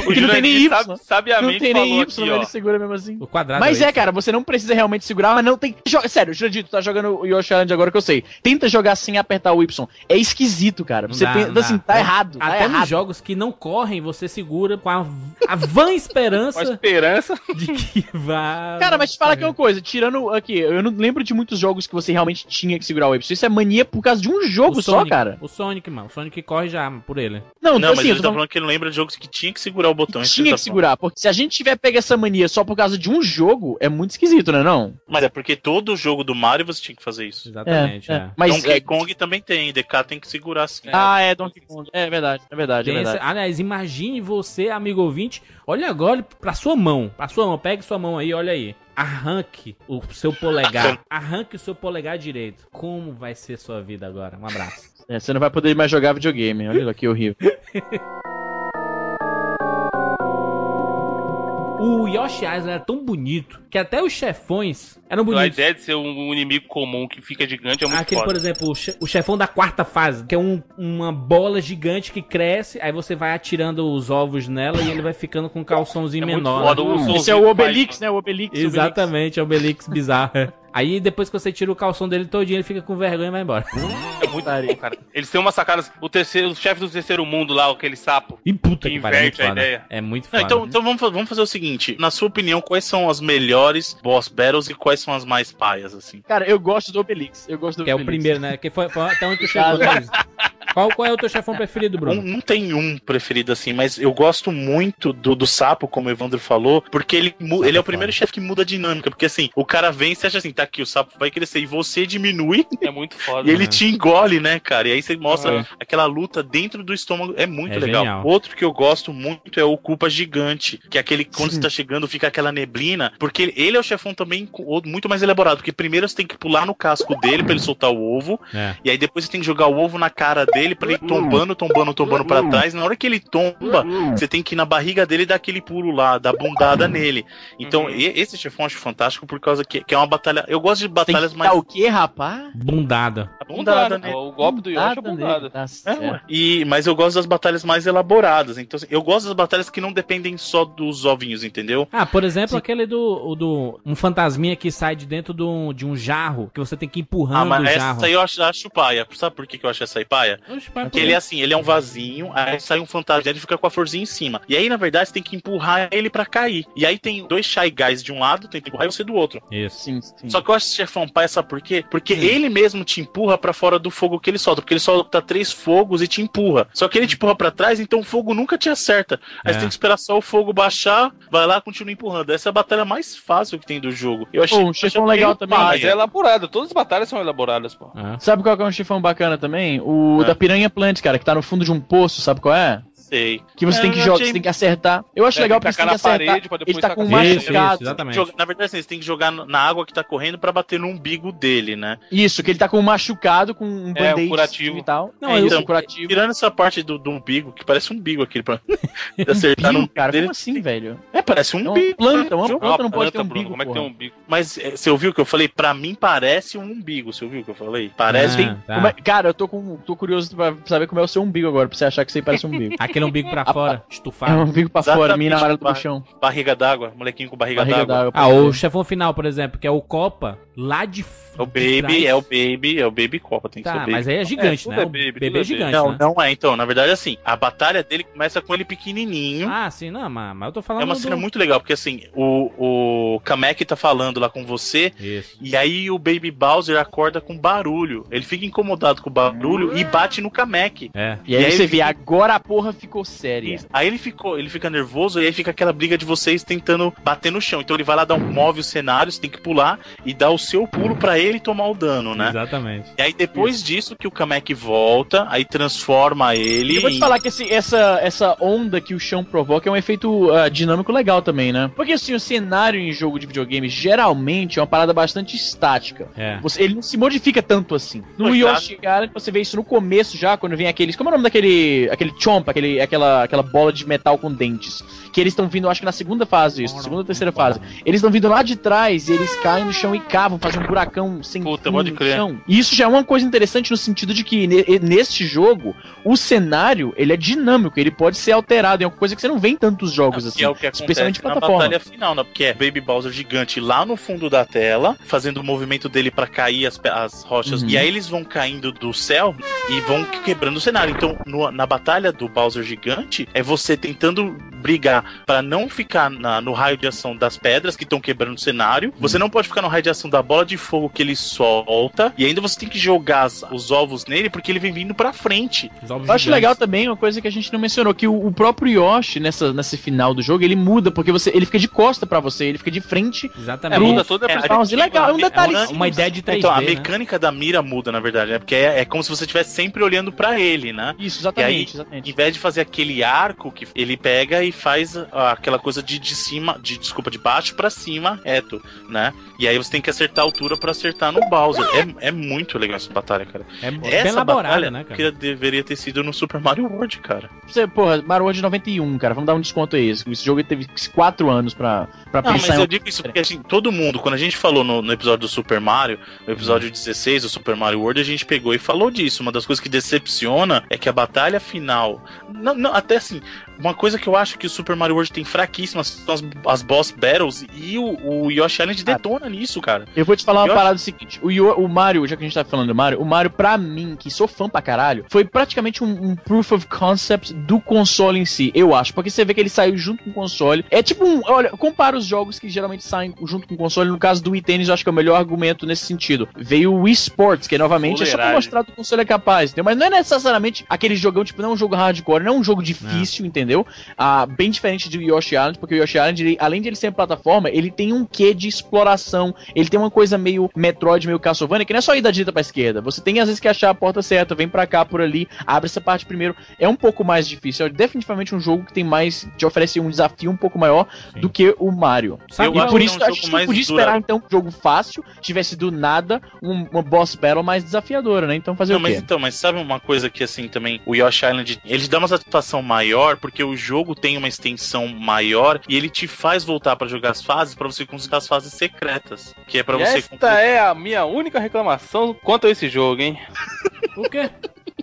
Speaker 4: O
Speaker 1: não tem nem Y.
Speaker 4: sabe-
Speaker 1: Não
Speaker 4: sabiamente
Speaker 1: tem nem
Speaker 4: falou
Speaker 1: Y,
Speaker 4: aqui, ó.
Speaker 1: ele segura mesmo assim.
Speaker 2: O quadrado
Speaker 1: Mas
Speaker 2: é
Speaker 1: é. Cara, você não precisa realmente segurar, mas não tem. Jo- Sério, Jurandir, tu tá jogando o Yoshi Island agora que eu sei. Tenta jogar sem apertar o Y. É esquisito, cara. Você
Speaker 2: dá,
Speaker 1: pensa
Speaker 2: não
Speaker 1: assim, tá
Speaker 2: É-
Speaker 1: errado. Tá
Speaker 2: Até nos
Speaker 1: errado.
Speaker 2: jogos que não correm, você segura com a, a vã [LAUGHS]
Speaker 4: Com a
Speaker 2: esperança
Speaker 4: esperança.
Speaker 2: de que vá.
Speaker 1: Cara, mas te falar aqui uma coisa, tirando aqui, eu não lembro de muitos jogos que você realmente tinha que segurar o Y. Isso é mania por causa de um jogo
Speaker 2: o
Speaker 1: só,
Speaker 2: Sonic,
Speaker 1: cara.
Speaker 2: O Sonic, mano. O Sonic corre já por ele.
Speaker 1: Não,
Speaker 3: Não, mas
Speaker 1: assim,
Speaker 3: ele
Speaker 1: eu
Speaker 3: tá
Speaker 1: falando
Speaker 3: falando que ele não lembra de jogos que tinha que segurar o botão.
Speaker 1: que tinha
Speaker 3: ele
Speaker 1: que
Speaker 3: tá
Speaker 1: segurar. Porque se a gente tiver pego essa mania só por causa de um jogo, é muito esquisito, né não?
Speaker 3: Mas é porque todo jogo do Mario você tinha que fazer isso.
Speaker 2: Exatamente,
Speaker 1: é.
Speaker 2: é.
Speaker 1: Mas
Speaker 3: Donkey
Speaker 1: é-
Speaker 3: Kong também tem, DK tem que segurar assim.
Speaker 1: Ah, é Donkey Kong. É verdade, é verdade, é verdade.
Speaker 2: aliás, imagine você, amigo ouvinte, olha agora pra sua mão. Pra sua mão, pegue sua mão aí, olha aí. Arranque o seu polegar. Arranque o seu polegar direito. Como vai ser sua vida agora? Um abraço.
Speaker 1: É, você não vai poder mais jogar videogame. Olha que horrível. [LAUGHS]
Speaker 2: O Yoshi Island era tão bonito que até os chefões eram
Speaker 4: A
Speaker 2: bonitos.
Speaker 4: ideia de ser um inimigo comum que fica gigante é muito
Speaker 2: Aquele, por
Speaker 4: foda.
Speaker 2: exemplo, o che- o chefão da quarta fase, que é um- uma bola gigante que cresce, aí você vai atirando os ovos nela e ele vai ficando com um calçãozinho
Speaker 4: É muito
Speaker 2: menor.
Speaker 4: foda,
Speaker 2: né?
Speaker 4: o
Speaker 1: Esse é
Speaker 4: Soulzinho
Speaker 1: o
Speaker 4: faz,
Speaker 1: Obelix, né? O Obelix.
Speaker 2: Exatamente, é o Belix bizarro. Aí depois que você tira o calção dele todinho, ele fica com vergonha e vai embora.
Speaker 4: É muito bom, cara. Eles têm umas sacadas. O terceiro, o chefe do terceiro mundo lá, aquele sapo.
Speaker 2: E puta que pariu, é muito
Speaker 4: Inverte a
Speaker 2: foda.
Speaker 4: ideia.
Speaker 2: É muito
Speaker 3: Não,
Speaker 2: foda.
Speaker 3: então então vamos, vamos fazer o seguinte: na sua opinião, quais são as melhores boss battles e quais são as mais paias, assim?
Speaker 1: Cara, eu gosto do Obelix. Eu gosto do
Speaker 2: Que é o primeiro, né? Que foi, foi até onde tu [LAUGHS] chegou, né? Qual, qual é o teu chefão preferido,
Speaker 3: Um-
Speaker 2: Bruno?
Speaker 3: não tem um preferido assim, mas eu gosto muito do, do sapo, como o Evandro falou, porque ele,
Speaker 2: Sapo
Speaker 3: ele é o
Speaker 2: é
Speaker 3: primeiro
Speaker 2: foda.
Speaker 3: chefe que muda a dinâmica. Porque assim, o cara vem e você acha assim, tá aqui, o sapo vai crescer e você diminui
Speaker 4: É muito foda. [LAUGHS]
Speaker 3: e ele
Speaker 2: né?
Speaker 3: te engole, né, cara? E aí você mostra
Speaker 2: É.
Speaker 3: aquela luta dentro do estômago. É muito
Speaker 2: É
Speaker 3: legal.
Speaker 2: genial.
Speaker 3: Outro que eu gosto muito é o Culpa Gigante, que é aquele quando
Speaker 1: Sim.
Speaker 3: você tá chegando fica aquela neblina, porque ele, é o chefão também muito mais elaborado, porque primeiro você tem que pular no casco dele pra ele soltar o ovo,
Speaker 2: É.
Speaker 3: e aí depois você tem que jogar o ovo na cara dele pra ele ir tombando, tombando, tombando pra trás. Na hora que ele tomba, você tem que ir na barriga dele e dar aquele pulo lá, dar bundada nele. Então,
Speaker 4: Uhum.
Speaker 3: esse chefão eu acho fantástico por causa que, que é uma batalha. Eu gosto de
Speaker 1: Tem
Speaker 3: batalhas
Speaker 1: que
Speaker 3: mais.
Speaker 1: dar o quê, rapaz?
Speaker 2: Bundada.
Speaker 3: Bundada, né?
Speaker 4: O golpe do Yoshi é
Speaker 1: Bundada Tá
Speaker 3: É, e, mas eu gosto das batalhas mais elaboradas. Então, assim, eu gosto das batalhas que não dependem só dos ovinhos, entendeu?
Speaker 2: Ah, por exemplo,
Speaker 1: Sim.
Speaker 2: aquele do, do. Um fantasminha que sai de dentro do, de um jarro, que você tem que ir
Speaker 3: Ah,
Speaker 2: empurrando
Speaker 3: mas
Speaker 2: o
Speaker 3: essa
Speaker 2: jarro.
Speaker 3: aí eu acho, acho paia. Sabe por que, que eu acho essa aí paia? Porque
Speaker 2: por
Speaker 3: ele é assim, ele é um vasinho, aí sai um fantasma e fica com a florzinha em cima. E aí, na verdade, você tem que empurrar ele pra cair. E aí tem dois Shy Guys de um lado, tem que empurrar você do outro.
Speaker 2: Isso.
Speaker 1: Sim, sim.
Speaker 3: Só que eu acho chefão paia, sabe por quê? Porque ele mesmo te empurra pra fora do fogo que ele solta. Porque ele solta três fogos e te empurra. Só que ele te empurra pra trás, então o fogo nunca te acerta. Aí
Speaker 2: É.
Speaker 3: você tem que esperar só o fogo baixar, vai lá e continua empurrando. Essa é a batalha mais fácil que tem do jogo. Eu achei
Speaker 1: Pô, um chefão
Speaker 3: achei
Speaker 1: legal também.
Speaker 4: Mas é elaborado. Todas as batalhas são elaboradas, pô.
Speaker 2: É.
Speaker 1: Sabe qual que é um chifão bacana também? O
Speaker 3: É.
Speaker 1: da Piranha Plant, cara, que tá no fundo de um poço, sabe qual é?
Speaker 3: Sei.
Speaker 1: Que você
Speaker 3: É,
Speaker 1: tem que jogar,
Speaker 3: achei-
Speaker 1: você tem que acertar. Eu acho
Speaker 4: É,
Speaker 1: legal porque
Speaker 4: que
Speaker 1: você tem que acertar.
Speaker 4: parede
Speaker 1: Ele tá
Speaker 4: tacar
Speaker 1: com um
Speaker 2: Isso,
Speaker 1: machucado.
Speaker 2: isso, exatamente.
Speaker 3: Joga- Na verdade, assim, você tem que jogar na água que tá correndo pra bater no umbigo dele, né?
Speaker 1: Isso, que ele tá com um machucado, com um
Speaker 4: É, um curativo.
Speaker 1: e tal.
Speaker 2: Não,
Speaker 1: é isso,
Speaker 3: então,
Speaker 1: um curativo.
Speaker 3: Tirando essa parte do, do umbigo, que parece um umbigo aquele pra de [LAUGHS] acertar no
Speaker 1: Umbigo,
Speaker 3: umbigo
Speaker 1: cara,
Speaker 3: dele.
Speaker 1: como assim, velho?
Speaker 3: É, parece um
Speaker 1: É uma
Speaker 3: umbigo.
Speaker 1: planta, uma
Speaker 3: Jogo.
Speaker 1: planta não
Speaker 4: Uma
Speaker 1: pode ter um umbigo,
Speaker 4: Como é que tem um umbigo?
Speaker 3: Mas é, você ouviu o que eu falei? Pra mim parece um umbigo. Você ouviu o que eu falei? Parece.
Speaker 2: Ah, tá.
Speaker 1: É- Cara, eu tô, com, tô curioso pra saber como é o seu umbigo agora, pra você achar que isso aí parece um umbigo. [LAUGHS]
Speaker 2: Aquele umbigo pra fora,
Speaker 1: É um
Speaker 2: estufado.
Speaker 1: umbigo pra
Speaker 3: Exatamente,
Speaker 1: fora, mina amarela do chão.
Speaker 3: Barriga d'água, molequinho com barriga,
Speaker 1: Barriga
Speaker 3: d'água.
Speaker 2: Ah, o chefão final, por exemplo, que é o Copa, lá de.
Speaker 3: É o Baby, é o Baby, é o Baby Copa, tem que ser o
Speaker 2: Tá,
Speaker 3: Baby.
Speaker 2: mas aí é gigante,
Speaker 4: É,
Speaker 2: né?
Speaker 4: é
Speaker 2: O
Speaker 4: baby,
Speaker 2: bebê
Speaker 4: tudo é
Speaker 2: é gigante,
Speaker 3: Não,
Speaker 2: né?
Speaker 3: não é. Então, na verdade, assim, a batalha dele começa com ele pequenininho.
Speaker 2: Ah, sim, não, mas, mas eu tô falando
Speaker 3: é uma
Speaker 2: do...
Speaker 3: cena muito legal, porque assim, o, o Kamek tá falando lá com você,
Speaker 2: Isso.
Speaker 3: e aí o Baby Bowser acorda com barulho. Ele fica incomodado com o barulho e bate no Kamek.
Speaker 2: É.
Speaker 1: E aí
Speaker 3: E aí
Speaker 1: você vê, agora a porra ficou séria.
Speaker 3: Isso. Aí ele ficou, ele fica nervoso e aí fica aquela briga de vocês tentando bater no chão. Então ele vai lá dar um move o cenário, você tem que pular e dar o seu pulo pra ele tomar o dano, né?
Speaker 2: Exatamente.
Speaker 3: E aí depois disso que o Kamek volta, aí transforma ele.
Speaker 1: E eu vou te
Speaker 3: em-
Speaker 1: falar que esse- essa, essa onda que o chão provoca é um efeito ah, dinâmico legal também, né? Porque assim, o cenário em jogo de videogame geralmente é uma parada bastante estática.
Speaker 2: É.
Speaker 1: Você- ele não se modifica tanto assim. No
Speaker 3: Pois
Speaker 1: Yoshi Island, você vê isso no começo já, quando vem aqueles. Como é o nome daquele. aquele chomp, aquele, aquela, aquela bola de metal com dentes? Que eles estão vindo, acho que na segunda fase, isso, segunda ou terceira fase. Eles estão vindo lá de trás e eles caem no chão e cavam, fazem um buracão sem
Speaker 3: Puta, pode
Speaker 1: no
Speaker 3: crer.
Speaker 1: chão. E isso já é uma coisa interessante no sentido de que ne- neste jogo, o cenário, ele é dinâmico, ele pode ser alterado, é uma coisa que você não vê em tantos jogos assim.
Speaker 3: Que é o que
Speaker 1: especialmente
Speaker 3: na
Speaker 1: plataforma.
Speaker 3: batalha final, né? Porque é Baby Bowser gigante lá no fundo da tela, fazendo o movimento dele pra cair as, as rochas.
Speaker 1: Uhum.
Speaker 3: E aí eles vão caindo do céu e vão quebrando o cenário. Então, no- na batalha do Bowser gigante, é você tentando brigar pra não ficar na- no raio de ação das pedras que estão quebrando o cenário. Você não pode ficar no raio de ação da bola de fogo que ele solta. E ainda você tem que jogar as- os ovos nele porque ele vem vindo pra frente.
Speaker 2: Os ovos
Speaker 1: Eu acho
Speaker 2: gigantes.
Speaker 1: legal também uma coisa que a gente não mencionou, que o, o próprio Yoshi, nessa, nesse final do jogo, ele muda, porque você, ele fica de costa pra você, ele fica de frente.
Speaker 4: É,
Speaker 2: Exatamente.
Speaker 4: muda toda a
Speaker 3: É,
Speaker 4: perspectiva.
Speaker 1: Bowser, legal, é um
Speaker 3: né?
Speaker 1: detalhe.
Speaker 3: É
Speaker 2: Uma ideia de 3D,
Speaker 3: então, a
Speaker 2: né?
Speaker 3: mecânica da mira muda, na verdade, né? Porque é, é como se você estivesse sempre olhando pra ele, né?
Speaker 1: Isso,
Speaker 3: E
Speaker 1: exatamente,
Speaker 3: aí,
Speaker 1: exatamente.
Speaker 3: Em vez de fazer fazer aquele arco que ele pega e faz aquela coisa de, de cima, de desculpa, de baixo pra cima, reto, né? E aí você tem que acertar a altura pra acertar no Bowser. É, é muito legal essa batalha, cara.
Speaker 2: É bem
Speaker 3: Essa
Speaker 2: elaborada,
Speaker 3: batalha
Speaker 2: né, cara?
Speaker 3: que deveria ter sido no Super Mario World, cara.
Speaker 1: Você, porra, Mario World 91, cara. Vamos dar um desconto aí. Esse jogo teve 4 anos pra, pra
Speaker 3: Não,
Speaker 1: pensar
Speaker 3: mas
Speaker 1: em
Speaker 3: eu digo isso porque assim, todo mundo, quando a gente falou no, no episódio do Super Mario, no episódio 16 do Super Mario World, a gente pegou e falou disso. Uma das coisas que decepciona é que a batalha final. Não, não, até assim, uma coisa que eu acho que o Super Mario World tem fraquíssimas são as, as boss battles e o, o Yoshi Island detona nisso, cara.
Speaker 1: Eu vou te falar uma
Speaker 3: Eu
Speaker 1: parada seguinte: o, Yo- o Mario, já que a gente tá falando do Mario, o Mario, pra mim, que sou fã pra caralho, foi praticamente um, um proof of concept do console em si, eu acho. Porque você vê que ele saiu junto com o console. É tipo um. Olha, compara os jogos que geralmente saem junto com o console. No caso do Wii Tennis, eu acho que é o melhor argumento nesse sentido. Veio o Wii Sports, que novamente é só pra mostrar que o console é capaz, entendeu? Mas não é necessariamente aquele jogão, tipo, não é um jogo hardcore, não um jogo difícil, entendeu? Ah, bem diferente do Yoshi Island, porque o Yoshi Island, ele- além de ele ser plataforma, ele tem um quê de exploração. Ele tem uma coisa meio Metroid, meio Castlevania, que não é só ir da direita pra esquerda. Você tem às vezes que achar a porta certa, vem pra cá por ali, abre essa parte primeiro. É um pouco mais difícil. É definitivamente um jogo que tem mais. te oferece um desafio um pouco maior
Speaker 2: Sim.
Speaker 1: do que o Mario.
Speaker 2: Sabe
Speaker 3: Eu
Speaker 1: E por
Speaker 3: que
Speaker 1: isso
Speaker 3: é um
Speaker 1: a gente podia esperar então um jogo fácil, tivesse do nada um- uma boss battle mais desafiadora, né? Então fazer
Speaker 3: Não,
Speaker 1: o
Speaker 3: mas
Speaker 1: quê?
Speaker 3: então, mas sabe uma coisa que assim também, o Yoshi Island, ele dá uma satisfação maior porque o jogo tem uma extensão maior e ele te faz voltar pra jogar as fases pra você conseguir as fases secretas, que é pra
Speaker 4: E
Speaker 3: você
Speaker 4: esta é a minha única reclamação quanto a esse jogo, hein?
Speaker 2: O quê?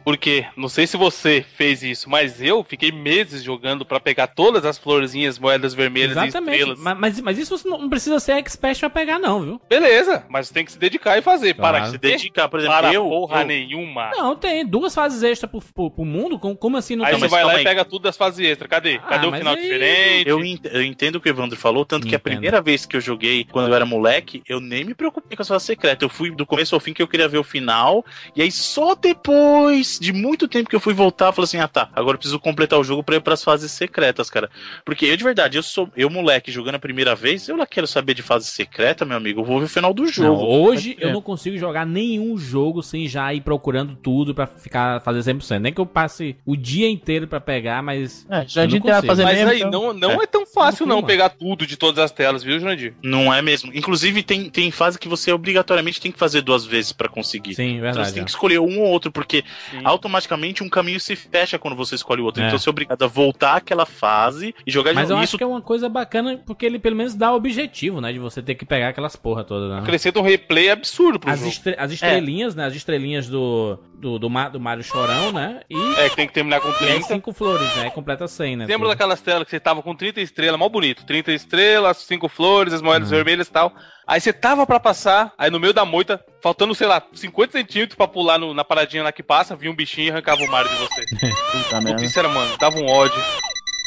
Speaker 4: Porque, não sei se você fez isso, mas eu fiquei meses jogando pra pegar todas as florzinhas, moedas vermelhas e
Speaker 2: Exatamente.
Speaker 4: estrelas.
Speaker 2: Mas, mas, mas isso você não precisa ser expert pra pegar, não, viu?
Speaker 4: Beleza, mas tem que se dedicar e fazer.
Speaker 2: Claro.
Speaker 4: Para
Speaker 3: se
Speaker 4: quê?
Speaker 3: dedicar, por exemplo,
Speaker 4: Para
Speaker 3: eu,
Speaker 4: porra
Speaker 3: eu-
Speaker 4: nenhuma.
Speaker 2: Não, tem duas fases extras pro, pro, pro mundo. Como, como assim não
Speaker 4: Aí
Speaker 2: tem?
Speaker 4: você vai lá
Speaker 3: calma
Speaker 4: e
Speaker 3: aí.
Speaker 4: pega tudo das fases extras. Cadê?
Speaker 2: Ah,
Speaker 4: Cadê o
Speaker 2: mas
Speaker 4: final
Speaker 2: aí-
Speaker 4: diferente?
Speaker 3: Eu, ent- eu entendo o que o Evandro falou, tanto que a
Speaker 2: Entendo.
Speaker 3: primeira vez que eu joguei, quando eu era moleque, eu nem me preocupei com as fases secretas. Eu fui do começo ao fim que eu queria ver o final, e aí só depois de muito tempo que eu fui voltar, eu falei assim: ah tá, agora eu preciso completar o jogo pra ir pras fases secretas, cara. Porque eu de verdade, eu sou, eu moleque, jogando a primeira vez, eu lá quero saber de fase secreta, meu amigo, eu vou ver o final do
Speaker 2: Não,
Speaker 3: jogo.
Speaker 2: hoje
Speaker 1: É.
Speaker 2: eu não consigo jogar nenhum jogo sem já ir procurando tudo pra ficar fazer 100%. Nem que eu passe o dia inteiro pra pegar, mas
Speaker 1: É, já
Speaker 2: não
Speaker 1: a
Speaker 2: consigo.
Speaker 1: fazer
Speaker 4: Mas
Speaker 1: mesmo.
Speaker 4: aí
Speaker 1: então-
Speaker 4: não, não é. tão fácil
Speaker 2: Não
Speaker 4: não pegar tudo de todas as telas, viu, Jurandir?
Speaker 3: Não é mesmo. Inclusive, tem, tem fase que você obrigatoriamente tem que fazer duas vezes pra conseguir.
Speaker 2: sim,
Speaker 3: Então você
Speaker 2: verdade.
Speaker 3: tem que escolher um ou outro, porque
Speaker 4: Sim.
Speaker 3: Automaticamente um caminho se fecha quando você escolhe o outro.
Speaker 2: É.
Speaker 3: Então você é obrigado a voltar àquela fase e jogar de
Speaker 2: Mas eu
Speaker 3: novo.
Speaker 2: acho
Speaker 3: Isso
Speaker 2: que é uma coisa bacana porque ele pelo menos dá o objetivo, né? De você ter que pegar aquelas porra todas, né?
Speaker 4: Acrescenta um replay absurdo pro
Speaker 2: As,
Speaker 4: jogo.
Speaker 2: estre- as estrelinhas, né? As estrelinhas do, do, do, Ma- do Mario Chorão, né? E,
Speaker 4: É, que tem que terminar com
Speaker 2: e aí
Speaker 4: 30.
Speaker 2: cinco flores, né? Aí completa 100, né?
Speaker 4: Lembra
Speaker 2: Tudo.
Speaker 4: daquelas telas que você tava com 30 estrelas, mal bonito. 30 estrelas, 5 flores, as moedas
Speaker 2: Uhum.
Speaker 4: vermelhas e tal. Aí você tava pra passar, aí no meio da moita, faltando, sei lá, 50 centímetros pra pular no- na paradinha lá que passa, vinha um bichinho e arrancava o Mario de você. [LAUGHS]
Speaker 1: Puta merda.
Speaker 4: Isso era, mano, dava um ódio.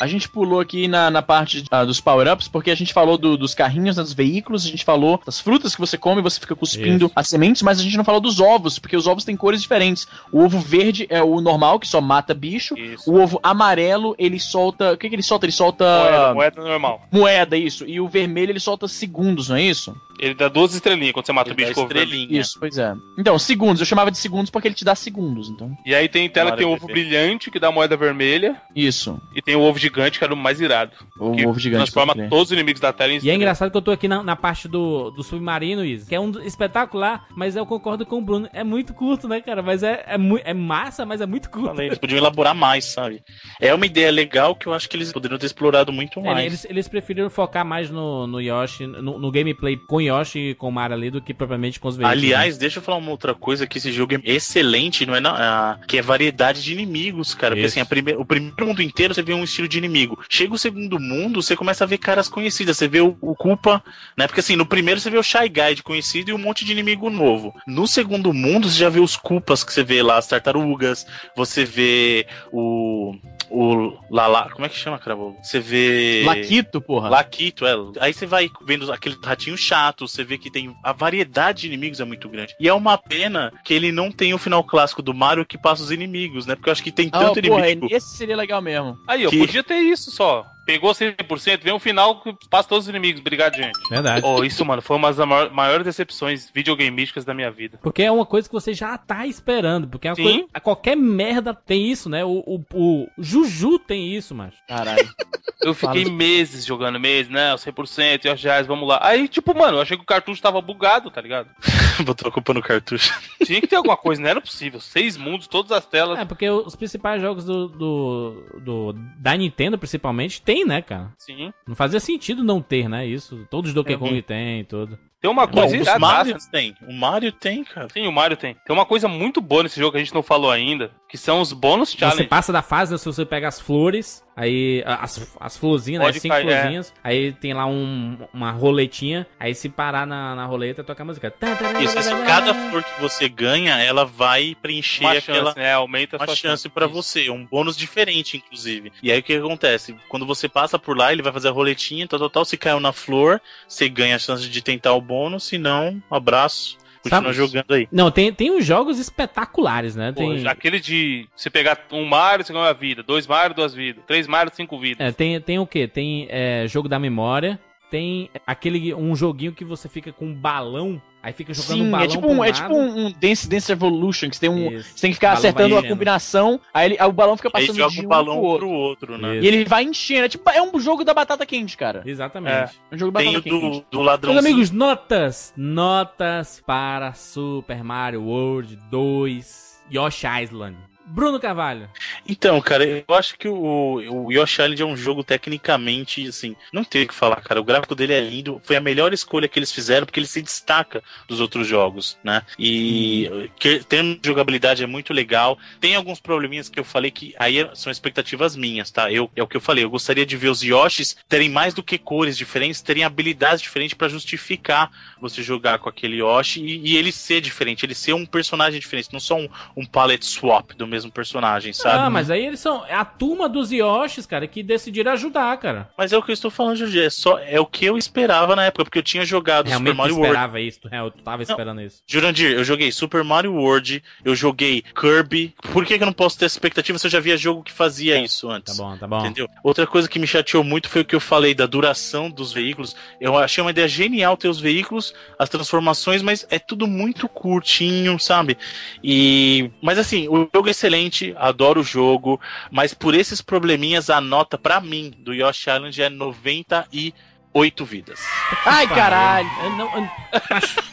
Speaker 1: A gente pulou aqui na, na parte ah, dos power-ups, porque a gente falou do- dos carrinhos, né, dos veículos, a gente falou das frutas que você come, você fica cuspindo
Speaker 2: Isso.
Speaker 1: as sementes, mas a gente não falou dos ovos, porque os ovos têm cores diferentes. O ovo verde é o normal, que só mata bicho.
Speaker 4: Isso.
Speaker 1: O ovo amarelo, ele solta. O que, que ele solta? Ele solta.
Speaker 4: Moeda, moeda normal.
Speaker 1: moeda, isso. E o vermelho, ele solta segundos, não é isso?
Speaker 4: Ele dá duas estrelinhas quando você mata o
Speaker 3: Ele dá
Speaker 4: bicho com o
Speaker 3: estrelinha.
Speaker 1: Isso, pois é. Então, segundos. Eu chamava de segundos porque ele te dá segundos, então.
Speaker 4: E aí tem tela que tem o ovo brilhante, que dá moeda vermelha,
Speaker 1: Isso.
Speaker 4: e tem o ovo gigante, que era o mais irado.
Speaker 1: O
Speaker 4: que
Speaker 1: ovo gigante.
Speaker 4: transforma todos os inimigos da tela em
Speaker 2: E é
Speaker 4: estrela.
Speaker 2: engraçado que eu tô aqui na, na parte do, do submarino, Isa, que é um espetacular, mas eu concordo com o Bruno. É muito curto, né, cara? Mas é, é, é massa, mas é muito curto.
Speaker 3: Falei, Eles podiam elaborar mais, sabe? É uma ideia legal que eu acho que eles poderiam ter explorado muito
Speaker 2: É,
Speaker 3: mais.
Speaker 2: Eles, eles preferiram focar mais no, no Yoshi, no, no gameplay com Yoshi e com Mario ali do que propriamente com os veículos. né?
Speaker 3: Aliás, deixa eu falar uma outra coisa, que esse jogo é excelente, não é? na- ah, que é variedade de inimigos, cara. Porque
Speaker 2: Isso.
Speaker 3: assim, a prime- o primeiro mundo inteiro você vê um estilo de inimigo. Chega o segundo mundo, você começa a ver caras conhecidas. Você vê o, o Koopa, né? Porque assim, no primeiro você vê o Shy Guy de conhecido e um monte de inimigo novo. No segundo mundo, você já vê os Koopas que você vê lá, as tartarugas, você vê o. O Lala. Como é que chama, Cravo? Você vê.
Speaker 1: Laquito, porra.
Speaker 3: Laquito, é. Aí você vai vendo aquele ratinho chato, você vê que tem. A variedade de inimigos é muito grande. E é uma pena que ele não tem o final clássico do Mario que passa os inimigos, né? Porque eu acho que tem
Speaker 1: Ah,
Speaker 3: tanto
Speaker 1: porra,
Speaker 3: inimigo.
Speaker 1: esse seria legal mesmo.
Speaker 4: Aí, ó,
Speaker 3: Que-
Speaker 4: podia ter isso só. Pegou 100%, vem um final que passa todos os inimigos. Obrigado, gente.
Speaker 2: Verdade.
Speaker 4: Oh, isso, mano, foi uma das maior- maiores decepções videogameísticas da minha vida.
Speaker 2: Porque é uma coisa que você já tá esperando. Porque é coisa. a Qualquer merda tem isso, né? O, o, o Juju tem isso, macho.
Speaker 1: Caralho. [LAUGHS]
Speaker 4: Eu fiquei meses jogando, meses, né? 100%, e reais, vamos lá. Aí, tipo, mano, eu achei que o cartucho tava bugado, tá ligado? [LAUGHS]
Speaker 3: Botou a culpa no cartucho.
Speaker 4: Tinha que ter alguma coisa, não era possível. Seis mundos, todas as telas.
Speaker 2: É, porque os principais jogos do, do, do- da Nintendo, principalmente, tem, né, cara?
Speaker 4: Sim.
Speaker 2: Não fazia sentido não ter, né? Isso. Todos os Donkey
Speaker 3: Uhum.
Speaker 2: Kong tem, tudo.
Speaker 4: Tem uma
Speaker 3: Não,
Speaker 4: coisa
Speaker 3: os
Speaker 4: iradaça.
Speaker 3: Mario tem. O Mario tem, cara.
Speaker 4: Sim, o Mario tem. Tem uma coisa muito boa nesse jogo que a gente não falou ainda, que são os bônus
Speaker 2: Você
Speaker 4: challenge.
Speaker 2: passa da fase, né, se você pega as flores, aí as, as florzinhas, né?
Speaker 4: Pode
Speaker 2: As cinco
Speaker 4: cair, é.
Speaker 2: florzinhas, aí tem lá um, uma roletinha, aí se parar na, na roleta, toca a música.
Speaker 3: Isso, assim, cada flor que você ganha, ela vai preencher
Speaker 4: uma
Speaker 3: aquela.
Speaker 4: chance, né? Aumenta a
Speaker 3: Uma
Speaker 4: sua
Speaker 3: chance pra
Speaker 4: Isso.
Speaker 3: você, um bônus diferente, inclusive. E aí o que acontece? Quando você passa por lá, ele vai fazer a roletinha, tal, tal, tal. Se caiu na flor, você ganha a chance de tentar o bônus, se não, um abraço. Continua
Speaker 2: Sabe-
Speaker 3: jogando aí.
Speaker 2: Não, tem, tem uns jogos espetaculares, né?
Speaker 4: Pô,
Speaker 2: Tem,
Speaker 4: Aquele de você pegar um Mario, você ganha uma vida. Dois Mario, duas vidas. Três Mario, cinco vidas.
Speaker 2: é, tem, tem o quê? Tem é, jogo da memória, tem aquele um joguinho que você fica com um balão, aí fica jogando um
Speaker 1: Sim,
Speaker 2: balão
Speaker 1: é tipo um, é tipo um, um Dance Dance Evolution, que você tem um.
Speaker 2: Isso.
Speaker 1: Você tem que ficar acertando a combinação, aí, ele- aí o balão fica
Speaker 3: Aí
Speaker 1: passando
Speaker 3: joga
Speaker 1: de
Speaker 3: o
Speaker 1: um
Speaker 3: balão
Speaker 1: pro outro.
Speaker 3: pro outro, né?
Speaker 2: Isso.
Speaker 1: E ele vai enchendo. É tipo, é um jogo da batata quente, cara.
Speaker 2: Exatamente.
Speaker 1: É um jogo da
Speaker 3: Tem
Speaker 1: batata
Speaker 3: o
Speaker 1: quente.
Speaker 3: do, do ladrãozinho.
Speaker 2: Meus amigos, notas! Notas para Super Mario World 2 Yoshi Island. Bruno Carvalho.
Speaker 3: Então, cara, eu acho que o, o Yoshi Island é um jogo tecnicamente, assim, não tem o que falar, cara. O gráfico dele é lindo, foi a melhor escolha que eles fizeram, porque ele se destaca dos outros jogos, né? E que, termos de jogabilidade é muito legal. Tem alguns probleminhas que eu falei que aí são expectativas minhas, tá? Eu, é o que eu falei, eu gostaria de ver os Yoshis terem mais do que cores diferentes, terem habilidades diferentes pra justificar você jogar com aquele Yoshi e, e ele ser diferente, ele ser um personagem diferente, não só um, um palette swap do mesmo personagem, sabe?
Speaker 2: Ah, mas aí eles são. É a turma dos Yoshis, cara, que decidiram ajudar, cara.
Speaker 3: Mas é o que eu estou falando, Jorge. É, só, é o que eu esperava na época, porque eu tinha jogado
Speaker 2: Realmente
Speaker 3: Super Mario World.
Speaker 2: esperava isso, real, tu tava esperando isso.
Speaker 3: Jurandir, eu joguei Super Mario World, eu joguei Kirby. Por que, que eu não posso ter expectativa se eu já via jogo que fazia isso
Speaker 2: Tá
Speaker 3: antes?
Speaker 2: bom, tá bom.
Speaker 3: Entendeu? Outra coisa que me chateou muito foi o que eu falei da duração dos veículos. Eu achei uma ideia genial ter os veículos, as transformações, mas é tudo muito curtinho, sabe? E mas assim, o jogo é excelente, adoro o jogo, mas por esses probleminhas a nota pra mim do Yoshi Island é 98 vidas.
Speaker 1: Ai, caralho.
Speaker 2: Eu não- eu- [LAUGHS]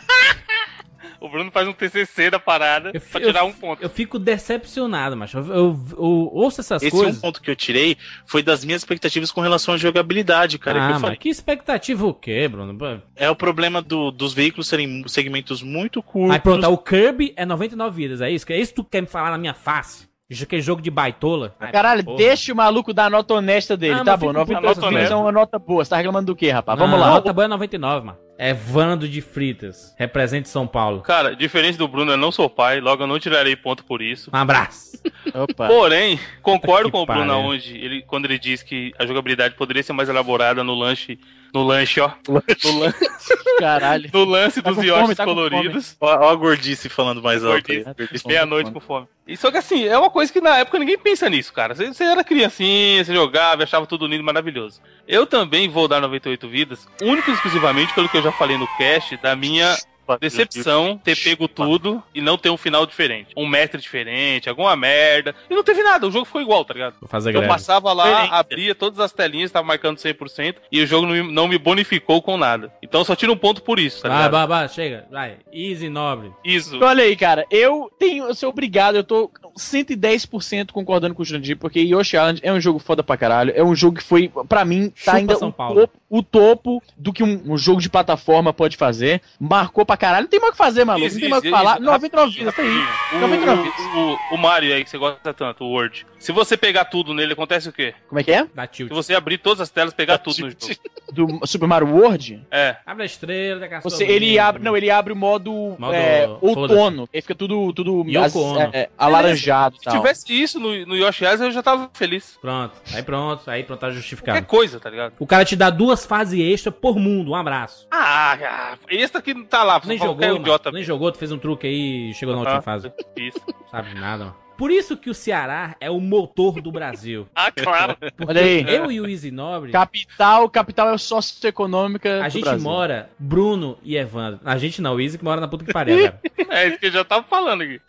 Speaker 4: O Bruno faz um TCC da parada
Speaker 2: Eu,
Speaker 4: pra
Speaker 2: eu-
Speaker 4: tirar um ponto.
Speaker 2: eu fico decepcionado, macho. Eu, eu- eu ouço essas
Speaker 3: Esse
Speaker 2: coisas.
Speaker 3: um ponto que eu tirei foi das minhas expectativas com relação à jogabilidade, cara. que
Speaker 2: ah,
Speaker 3: eu
Speaker 2: mas
Speaker 3: falei.
Speaker 2: que expectativa o quê, Bruno?
Speaker 3: É o problema do- dos veículos serem segmentos muito curtos.
Speaker 2: Aí pronto, o Kirby é 99 vidas, é isso? É isso que tu quer me falar na minha face? Isso aqui é jogo de baitola? Ai,
Speaker 1: Caralho,
Speaker 2: porra.
Speaker 1: deixa o maluco dar a nota honesta dele.
Speaker 2: Ah,
Speaker 1: tá bom,
Speaker 2: fica-
Speaker 1: 98
Speaker 4: nota
Speaker 1: vidas
Speaker 4: honesta.
Speaker 1: é uma nota boa. Você tá reclamando do quê, rapaz?
Speaker 2: Não,
Speaker 1: Vamos lá.
Speaker 2: A nota boa é 99, mano. É Vando de Fritas. Represente São Paulo.
Speaker 4: Cara, diferente do Bruno, eu não sou pai, logo eu não tirarei ponto por isso.
Speaker 2: Um abraço. [LAUGHS]
Speaker 1: Opa.
Speaker 4: Porém, concordo
Speaker 2: Que
Speaker 4: com o Bruno onde ele, quando ele diz que a jogabilidade poderia ser mais elaborada no lanche. No lanche, ó. No, lan- [LAUGHS]
Speaker 1: Caralho.
Speaker 4: no lance
Speaker 1: Tá
Speaker 4: dos
Speaker 1: fome, tá
Speaker 4: coloridos.
Speaker 3: Ó, ó a gordice falando mais alto aí.
Speaker 4: Gordice. Meia-noite com fome. E só que assim, é uma coisa que na época ninguém pensa nisso, cara. Você, você era criancinha, você jogava, achava tudo lindo, maravilhoso. Eu também vou dar 98 vidas, único e exclusivamente pelo que eu já falei no cast, da minha decepção ter pego tudo e não ter um final diferente. Um mestre diferente, alguma merda. E não teve nada, o jogo ficou igual, tá ligado?
Speaker 2: Vou fazer
Speaker 4: Eu
Speaker 2: greve.
Speaker 4: passava lá,
Speaker 3: Diferente.
Speaker 4: abria todas as telinhas, tava marcando 100% e o jogo não me, não me bonificou com nada. Então só tira um ponto por isso, tá
Speaker 2: Vai,
Speaker 4: ligado?
Speaker 2: vai, vai, chega. Vai. Easy, nobre.
Speaker 4: Isso.
Speaker 1: Então, Olha aí, cara, eu tenho, eu sou obrigado, eu tô 110% concordando com o Jurandir, porque Yoshi Island é um jogo foda pra caralho, é um jogo que foi, pra mim, tá
Speaker 2: Chupa
Speaker 1: ainda
Speaker 2: São
Speaker 1: o
Speaker 2: Paulo.
Speaker 1: topo, o topo do que um, um jogo de plataforma pode fazer, marcou pra caralho, não tem mais o que fazer, maluco, não tem mais o que falar, 99 vidas, tá aí.
Speaker 4: O,
Speaker 1: 99 vidas.
Speaker 4: o, o Mario aí que você gosta tanto, o Word. Se você pegar tudo nele, acontece o quê?
Speaker 1: Como é que é?
Speaker 2: Dá tilt.
Speaker 4: Se você abrir todas as telas, pegar tudo no jogo.
Speaker 1: Do Super Mario World?
Speaker 4: É.
Speaker 2: Abre a estrela da caçula.
Speaker 1: Você, ele abre, não, ele abre o modo,
Speaker 2: Modo
Speaker 1: é, outono, aí fica tudo, tudo as- é, é, alaranjado
Speaker 4: Se
Speaker 1: tal.
Speaker 4: tivesse isso no, no Yoshi Island, eu já tava feliz.
Speaker 2: Pronto. Aí pronto. Aí pronto, tá
Speaker 4: Qualquer
Speaker 2: justificado.
Speaker 4: coisa, tá ligado?
Speaker 2: O cara te dá duas fases extra por mundo. Um abraço.
Speaker 4: Ah, ah, esse aqui não tá lá.
Speaker 2: Nem jogou,
Speaker 4: idiota.
Speaker 2: Nem jogou, tu fez um truque aí e chegou na última
Speaker 4: Ah,
Speaker 2: fase.
Speaker 4: Isso.
Speaker 2: Sabe nada, mano. Por isso que o Ceará é o motor do Brasil. [LAUGHS]
Speaker 4: Ah, claro.
Speaker 1: Olha aí.
Speaker 2: Eu e o Easy Nobre,
Speaker 1: Capital, capital é socioeconômica
Speaker 2: a
Speaker 1: do
Speaker 2: gente
Speaker 1: Brasil.
Speaker 2: mora, Bruno e Evandro. A gente não, o Easy que mora na puta que pariu, cara. [LAUGHS]
Speaker 4: É isso que eu já tava falando aqui.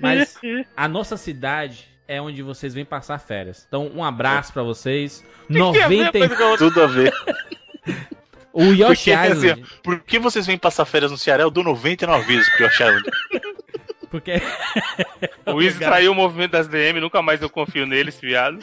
Speaker 2: Mas a nossa cidade é onde vocês vêm passar férias. Então, um abraço pra vocês.
Speaker 4: Uma
Speaker 2: 90...
Speaker 4: coisa com a outra.
Speaker 3: Tudo a ver. [LAUGHS]
Speaker 2: O Yoshi
Speaker 3: Porque, assim,
Speaker 2: Island.
Speaker 3: Por que vocês vêm passar férias no Ceará? Eu dou 99 vezes pro Yoshi Island.
Speaker 2: Porque [LAUGHS]
Speaker 4: O Easy traiu o movimento das DM, nunca mais eu confio nele, esse viado.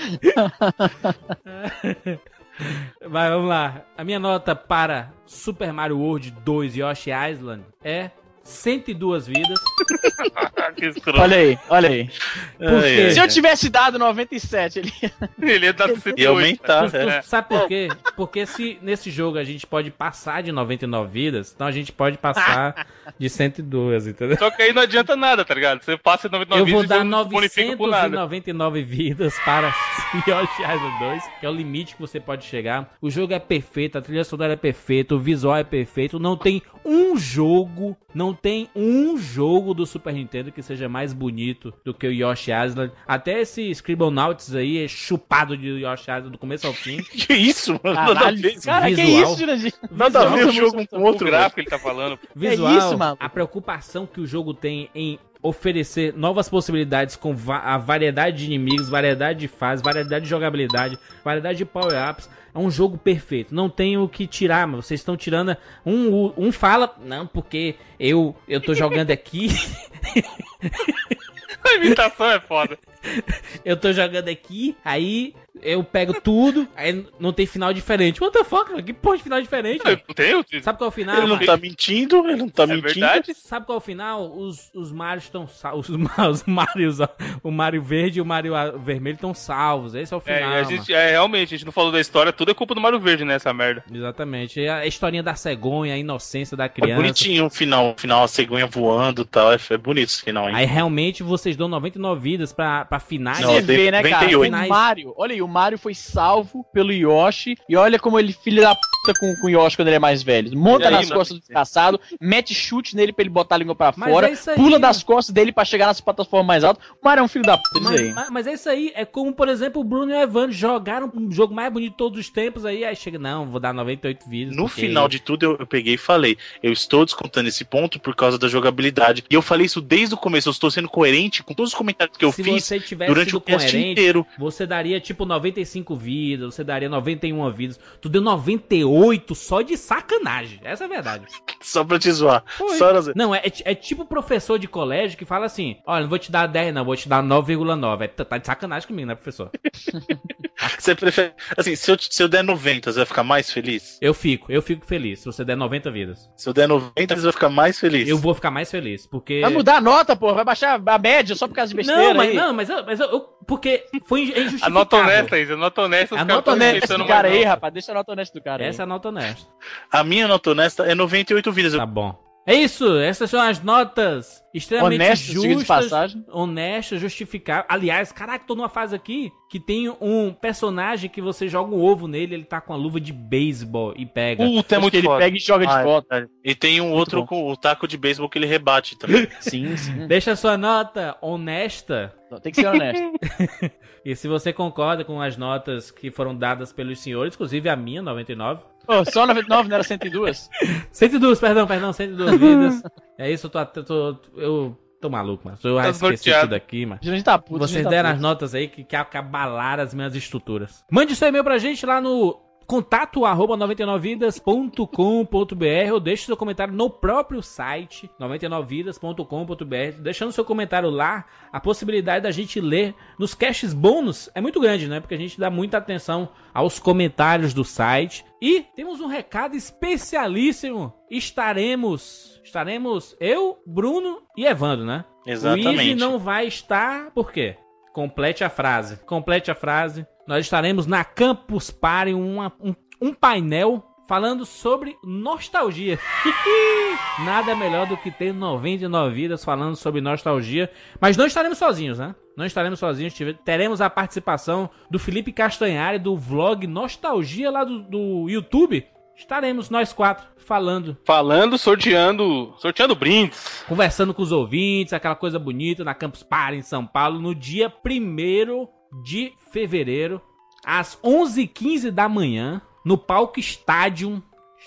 Speaker 2: Vai, vamos lá. A minha nota para Super Mario World 2 Yoshi Island é 102 vidas. [LAUGHS]
Speaker 1: Olha aí, olha aí.
Speaker 2: Por
Speaker 3: Ai,
Speaker 2: quê?
Speaker 3: ai,
Speaker 1: Se eu tivesse dado 97, ele
Speaker 4: Ele ia dar [LAUGHS] 108.
Speaker 3: E aumentar,
Speaker 2: Tu- tu
Speaker 3: é.
Speaker 2: Sabe por quê? Porque se nesse jogo a gente pode passar de 99 vidas, então a gente pode passar [LAUGHS] de 102, entendeu?
Speaker 4: Só que aí não adianta nada, tá ligado? Você passa 99
Speaker 2: Eu vou
Speaker 4: e
Speaker 2: dar
Speaker 4: você não bonifica por nada.
Speaker 2: 999 vidas para Yoshi Island 2, que é o limite que você pode chegar. O jogo é perfeito, a trilha sonora é perfeita, o visual é perfeito. Não tem um jogo, não tem um jogo do Super Nintendo que seja mais bonito do que o Yoshi Island. Até esse Scribblenauts aí é chupado de Yoshi Island do começo ao fim. [LAUGHS]
Speaker 3: Que isso, mano? Nada a
Speaker 1: Caralho,
Speaker 3: ver.
Speaker 1: cara, que
Speaker 2: Visual.
Speaker 1: isso, Jurandir?
Speaker 3: Nada a ver o
Speaker 1: Nossa,
Speaker 3: jogo com outro,
Speaker 4: gráfico ele tá falando.
Speaker 2: Visual,
Speaker 1: isso, maluco?
Speaker 2: a preocupação que o jogo tem em oferecer novas possibilidades com va- a variedade de inimigos, variedade de fases, variedade de jogabilidade, variedade de power-ups. É um jogo perfeito. Não tem o que tirar, mas vocês estão tirando. Um, um fala, não, porque eu eu tô jogando aqui, [LAUGHS]
Speaker 4: A imitação é foda. [LAUGHS]
Speaker 2: eu tô jogando aqui, aí eu pego tudo, aí não tem final diferente. What the fuck, mano? Que porra de final diferente?
Speaker 4: Eu
Speaker 2: velho?
Speaker 4: não tenho.
Speaker 2: Sabe qual é o final?
Speaker 3: Ele não
Speaker 2: mano?
Speaker 3: tá mentindo, ele não tá
Speaker 4: É
Speaker 3: mentindo.
Speaker 4: verdade?
Speaker 2: Sabe qual é o final? Os, os Marios estão salvos. Os, Ma- [LAUGHS] os Marios, o Mario Verde e o Mario Vermelho estão salvos. Esse é o
Speaker 4: É,
Speaker 2: final.
Speaker 4: a gente, é, realmente, a gente não falou da história, tudo é culpa do Mario Verde, né, essa merda.
Speaker 2: Exatamente. É a historinha da cegonha, a inocência da
Speaker 3: É
Speaker 2: criança.
Speaker 3: bonitinho o final, o final, a cegonha voando e tal. É, é bonito esse final, hein?
Speaker 2: Aí realmente vocês dão 99 vidas pra, pra finais.
Speaker 3: Não,
Speaker 1: Você vê, né, cara?
Speaker 3: 98.
Speaker 1: O Mario, olha aí, o Mario foi salvo pelo Yoshi. E olha como ele, filho da puta, com, com o Yoshi quando ele é mais velho. Monta
Speaker 4: aí,
Speaker 1: nas
Speaker 4: mano?
Speaker 1: costas do desgraçado, mete chute nele pra ele botar a língua pra
Speaker 2: Mas
Speaker 1: fora,
Speaker 2: é
Speaker 1: pula das costas dele pra chegar nas plataformas mais altas. O Mario é um filho da puta,
Speaker 2: Mas,
Speaker 1: aí.
Speaker 2: mas- mas é isso aí, é como, por exemplo, o Bruno e o Evandro jogaram um jogo mais bonito de todos os tempos aí, aí chega, não, vou dar 98 vidas.
Speaker 3: No
Speaker 2: porque-
Speaker 3: final de tudo, eu, eu peguei e falei: eu estou descontando esse ponto por causa da jogabilidade. E eu falei isso desde o começo. Eu estou sendo coerente com todos os comentários que eu
Speaker 2: Se
Speaker 3: fiz
Speaker 2: você tivesse
Speaker 3: durante
Speaker 2: sido
Speaker 3: o cast
Speaker 2: coerente,
Speaker 3: inteiro.
Speaker 2: Você daria tipo 95 vidas, você daria 91 vidas. Tu deu 98 só de sacanagem. Essa é a verdade. [LAUGHS]
Speaker 3: Só pra te zoar.
Speaker 2: Foi.
Speaker 3: Só pra...
Speaker 2: Não, é, é tipo professor de colégio que fala assim: olha, não vou te dar 10, não, vou te dar 9,9. É, tá tá de sacanagem comigo, né, professor? [LAUGHS]
Speaker 3: Você prefere. Assim, se eu, se eu der 90, você vai ficar mais feliz?
Speaker 2: Eu fico, eu fico feliz se você der 90 vidas.
Speaker 3: Se eu der 90, você vai ficar mais feliz.
Speaker 2: Eu vou ficar mais feliz, porque.
Speaker 1: Vai mudar a nota, porra. Vai baixar a média só por causa de besteira
Speaker 2: Não, mas,
Speaker 1: aí.
Speaker 2: não, mas, eu, mas eu, eu- Porque foi inju- é [LAUGHS]
Speaker 4: A nota honesta, Isa, a nota honesta, os
Speaker 2: A
Speaker 4: caras
Speaker 2: nota honesta
Speaker 1: do cara aí,
Speaker 4: nota.
Speaker 1: rapaz. Deixa a nota honesta do cara
Speaker 2: Essa é
Speaker 1: aí.
Speaker 2: a nota honesta.
Speaker 3: A minha nota honesta é 98 vidas.
Speaker 2: Tá bom. É isso, essas são as notas extremamente
Speaker 1: Honestas,
Speaker 2: justas, honestas, justificáveis. Aliás, caraca, tô numa fase aqui que tem um personagem que você joga um ovo nele, ele tá com a luva de beisebol e pega.
Speaker 4: Puta, é muito
Speaker 1: que ele
Speaker 4: foda.
Speaker 1: pega e joga de
Speaker 3: Ah, é
Speaker 1: volta.
Speaker 3: E tem um outro
Speaker 1: bom.
Speaker 3: com o taco de beisebol que ele rebate também. [LAUGHS]
Speaker 1: Sim, sim.
Speaker 2: Deixa a sua nota honesta.
Speaker 1: Tem que ser honesto. [LAUGHS] [LAUGHS]
Speaker 2: E se você concorda com as notas que foram dadas pelos senhores, inclusive a minha, 99.
Speaker 1: Ô, só 99, não era 102?
Speaker 2: 102, perdão, perdão, 102 vidas. É isso, eu tô, eu tô, eu tô maluco, mano. Eu
Speaker 4: Tá
Speaker 2: esqueci
Speaker 4: desnorteado.
Speaker 2: tudo aqui, mano.
Speaker 1: A gente tá puto.
Speaker 2: Vocês
Speaker 1: gente tá
Speaker 2: deram as
Speaker 1: puto.
Speaker 2: notas aí que, que abalaram as minhas estruturas. Mande seu e-mail pra gente lá no contato arroba 99vidas.com.br ou deixe seu comentário no próprio site 99vidas.com.br. Deixando seu comentário lá, a possibilidade da gente ler nos caches bônus é muito grande, né? Porque a gente dá muita atenção aos comentários do site. E temos um recado especialíssimo. Estaremos, estaremos eu, Bruno e Evandro, né? O Easy
Speaker 3: Exatamente.
Speaker 2: não vai estar, por quê? Complete a frase. Complete a frase. Nós estaremos na Campus Party, uma- um, um painel falando sobre nostalgia. Nada melhor do que ter 99 vidas falando sobre nostalgia. Mas não estaremos sozinhos, né? Não estaremos sozinhos. Teremos a participação do Felipe Castanhari do vlog Nostalgia lá do, do YouTube. estaremos nós quatro falando,
Speaker 4: Falando, sorteando, sorteando brindes.
Speaker 2: conversando com os ouvintes, aquela coisa bonita na Campus Party em São Paulo, no dia 1 de fevereiro, às 11h15 da manhã, no palco Stadium.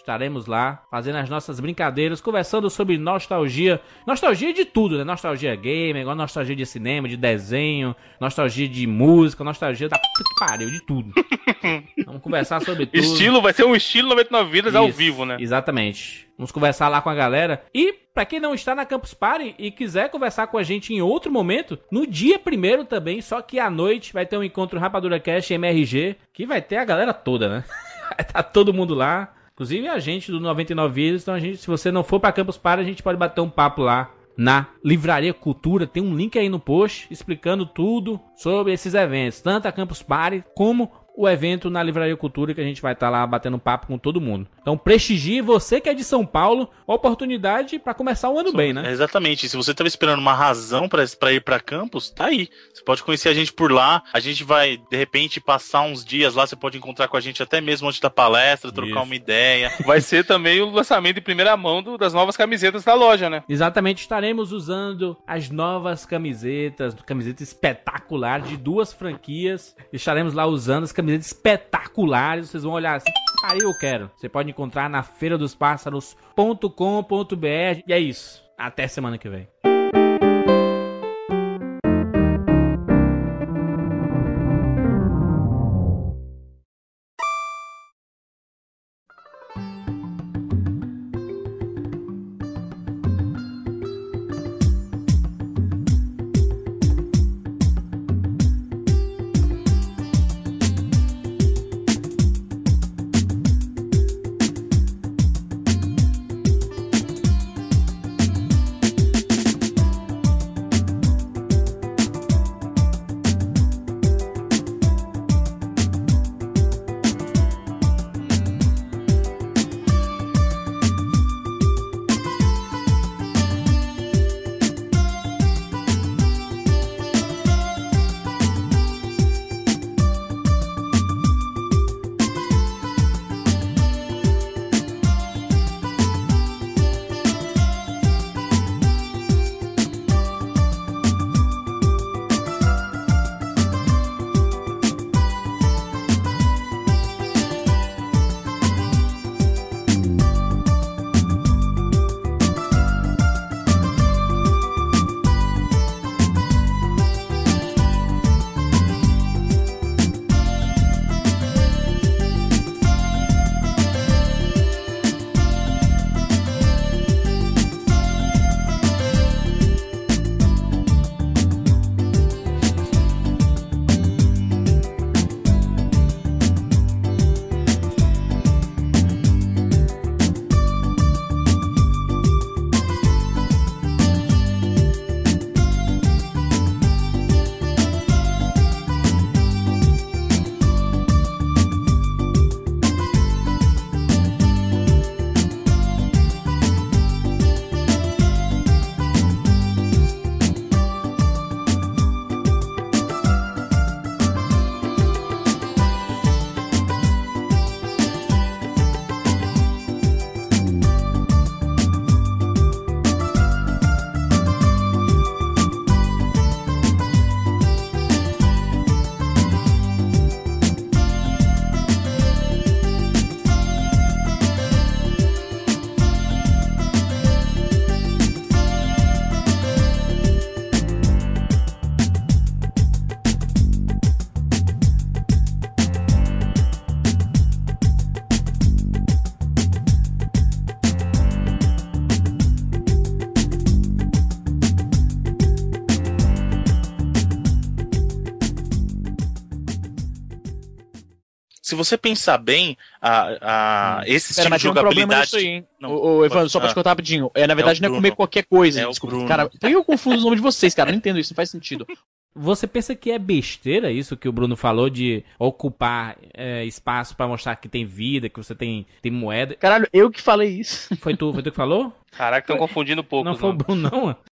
Speaker 2: Estaremos lá fazendo as nossas brincadeiras, conversando sobre nostalgia. Nostalgia de tudo, né? Nostalgia gamer, igual nostalgia de cinema, de desenho, nostalgia de música, nostalgia da puta que pariu, de tudo. [LAUGHS] Vamos conversar sobre tudo.
Speaker 4: Estilo, vai ser um estilo 99 vidas ao
Speaker 2: Isso,
Speaker 4: vivo, né?
Speaker 2: Exatamente. Vamos conversar lá com a galera. E pra quem não está na Campus Party e quiser conversar com a gente em outro momento, no dia primeiro também, só que à noite vai ter um encontro Rapadura Cash MRG, que vai ter a galera toda, né? [LAUGHS] Vai tá todo mundo lá. Inclusive a gente do 99 Vidas. Então a gente, se você não for pra Campus Party, a gente pode bater um papo lá na Livraria Cultura. Tem um link aí no post explicando tudo sobre esses eventos, tanto a Campus Party como o evento na Livraria Cultura que a gente vai estar lá batendo papo com todo mundo. Então prestigie você que é de São Paulo, oportunidade pra começar o ano bem, né?
Speaker 3: É, exatamente. Se você estava esperando uma razão pra pra ir pra campus, tá aí. Você pode conhecer a gente por lá. A gente vai, de repente, passar uns dias lá. Você pode encontrar com a gente até mesmo antes da palestra, trocar
Speaker 2: Isso.
Speaker 3: uma ideia. [LAUGHS]
Speaker 4: Vai ser também o lançamento em primeira mão do- das novas camisetas da loja, né?
Speaker 2: Exatamente, estaremos usando as novas camisetas, camiseta espetacular de duas franquias. Estaremos lá usando as camisetas espetaculares. Vocês vão olhar assim, aí eu quero. Você pode encontrar na feira dos pássaros.com.br. E é isso. Até semana que vem.
Speaker 3: Se você pensar bem, a, a, esse
Speaker 1: Pera,
Speaker 3: tipo
Speaker 1: mas
Speaker 3: de
Speaker 1: tem um problema
Speaker 3: jogabilidade.
Speaker 1: nisso aí?
Speaker 3: Não,
Speaker 1: Ô, ô, Evandro, só pra te
Speaker 3: ah.
Speaker 1: contar rapidinho. É, na verdade,
Speaker 3: o
Speaker 1: não é comer qualquer coisa.
Speaker 3: É o
Speaker 1: desculpa.
Speaker 3: Bruno.
Speaker 1: Cara, por que eu confundo os nomes de vocês, cara? Não entendo isso, não faz sentido.
Speaker 2: Você pensa que é besteira isso que o Bruno falou de ocupar é, espaço pra mostrar que tem vida, que você tem, tem moeda?
Speaker 1: Caralho, eu que falei isso.
Speaker 2: Foi tu, foi tu que falou?
Speaker 4: Caraca, estão confundindo um pouco.
Speaker 2: não foi o Bruno, não?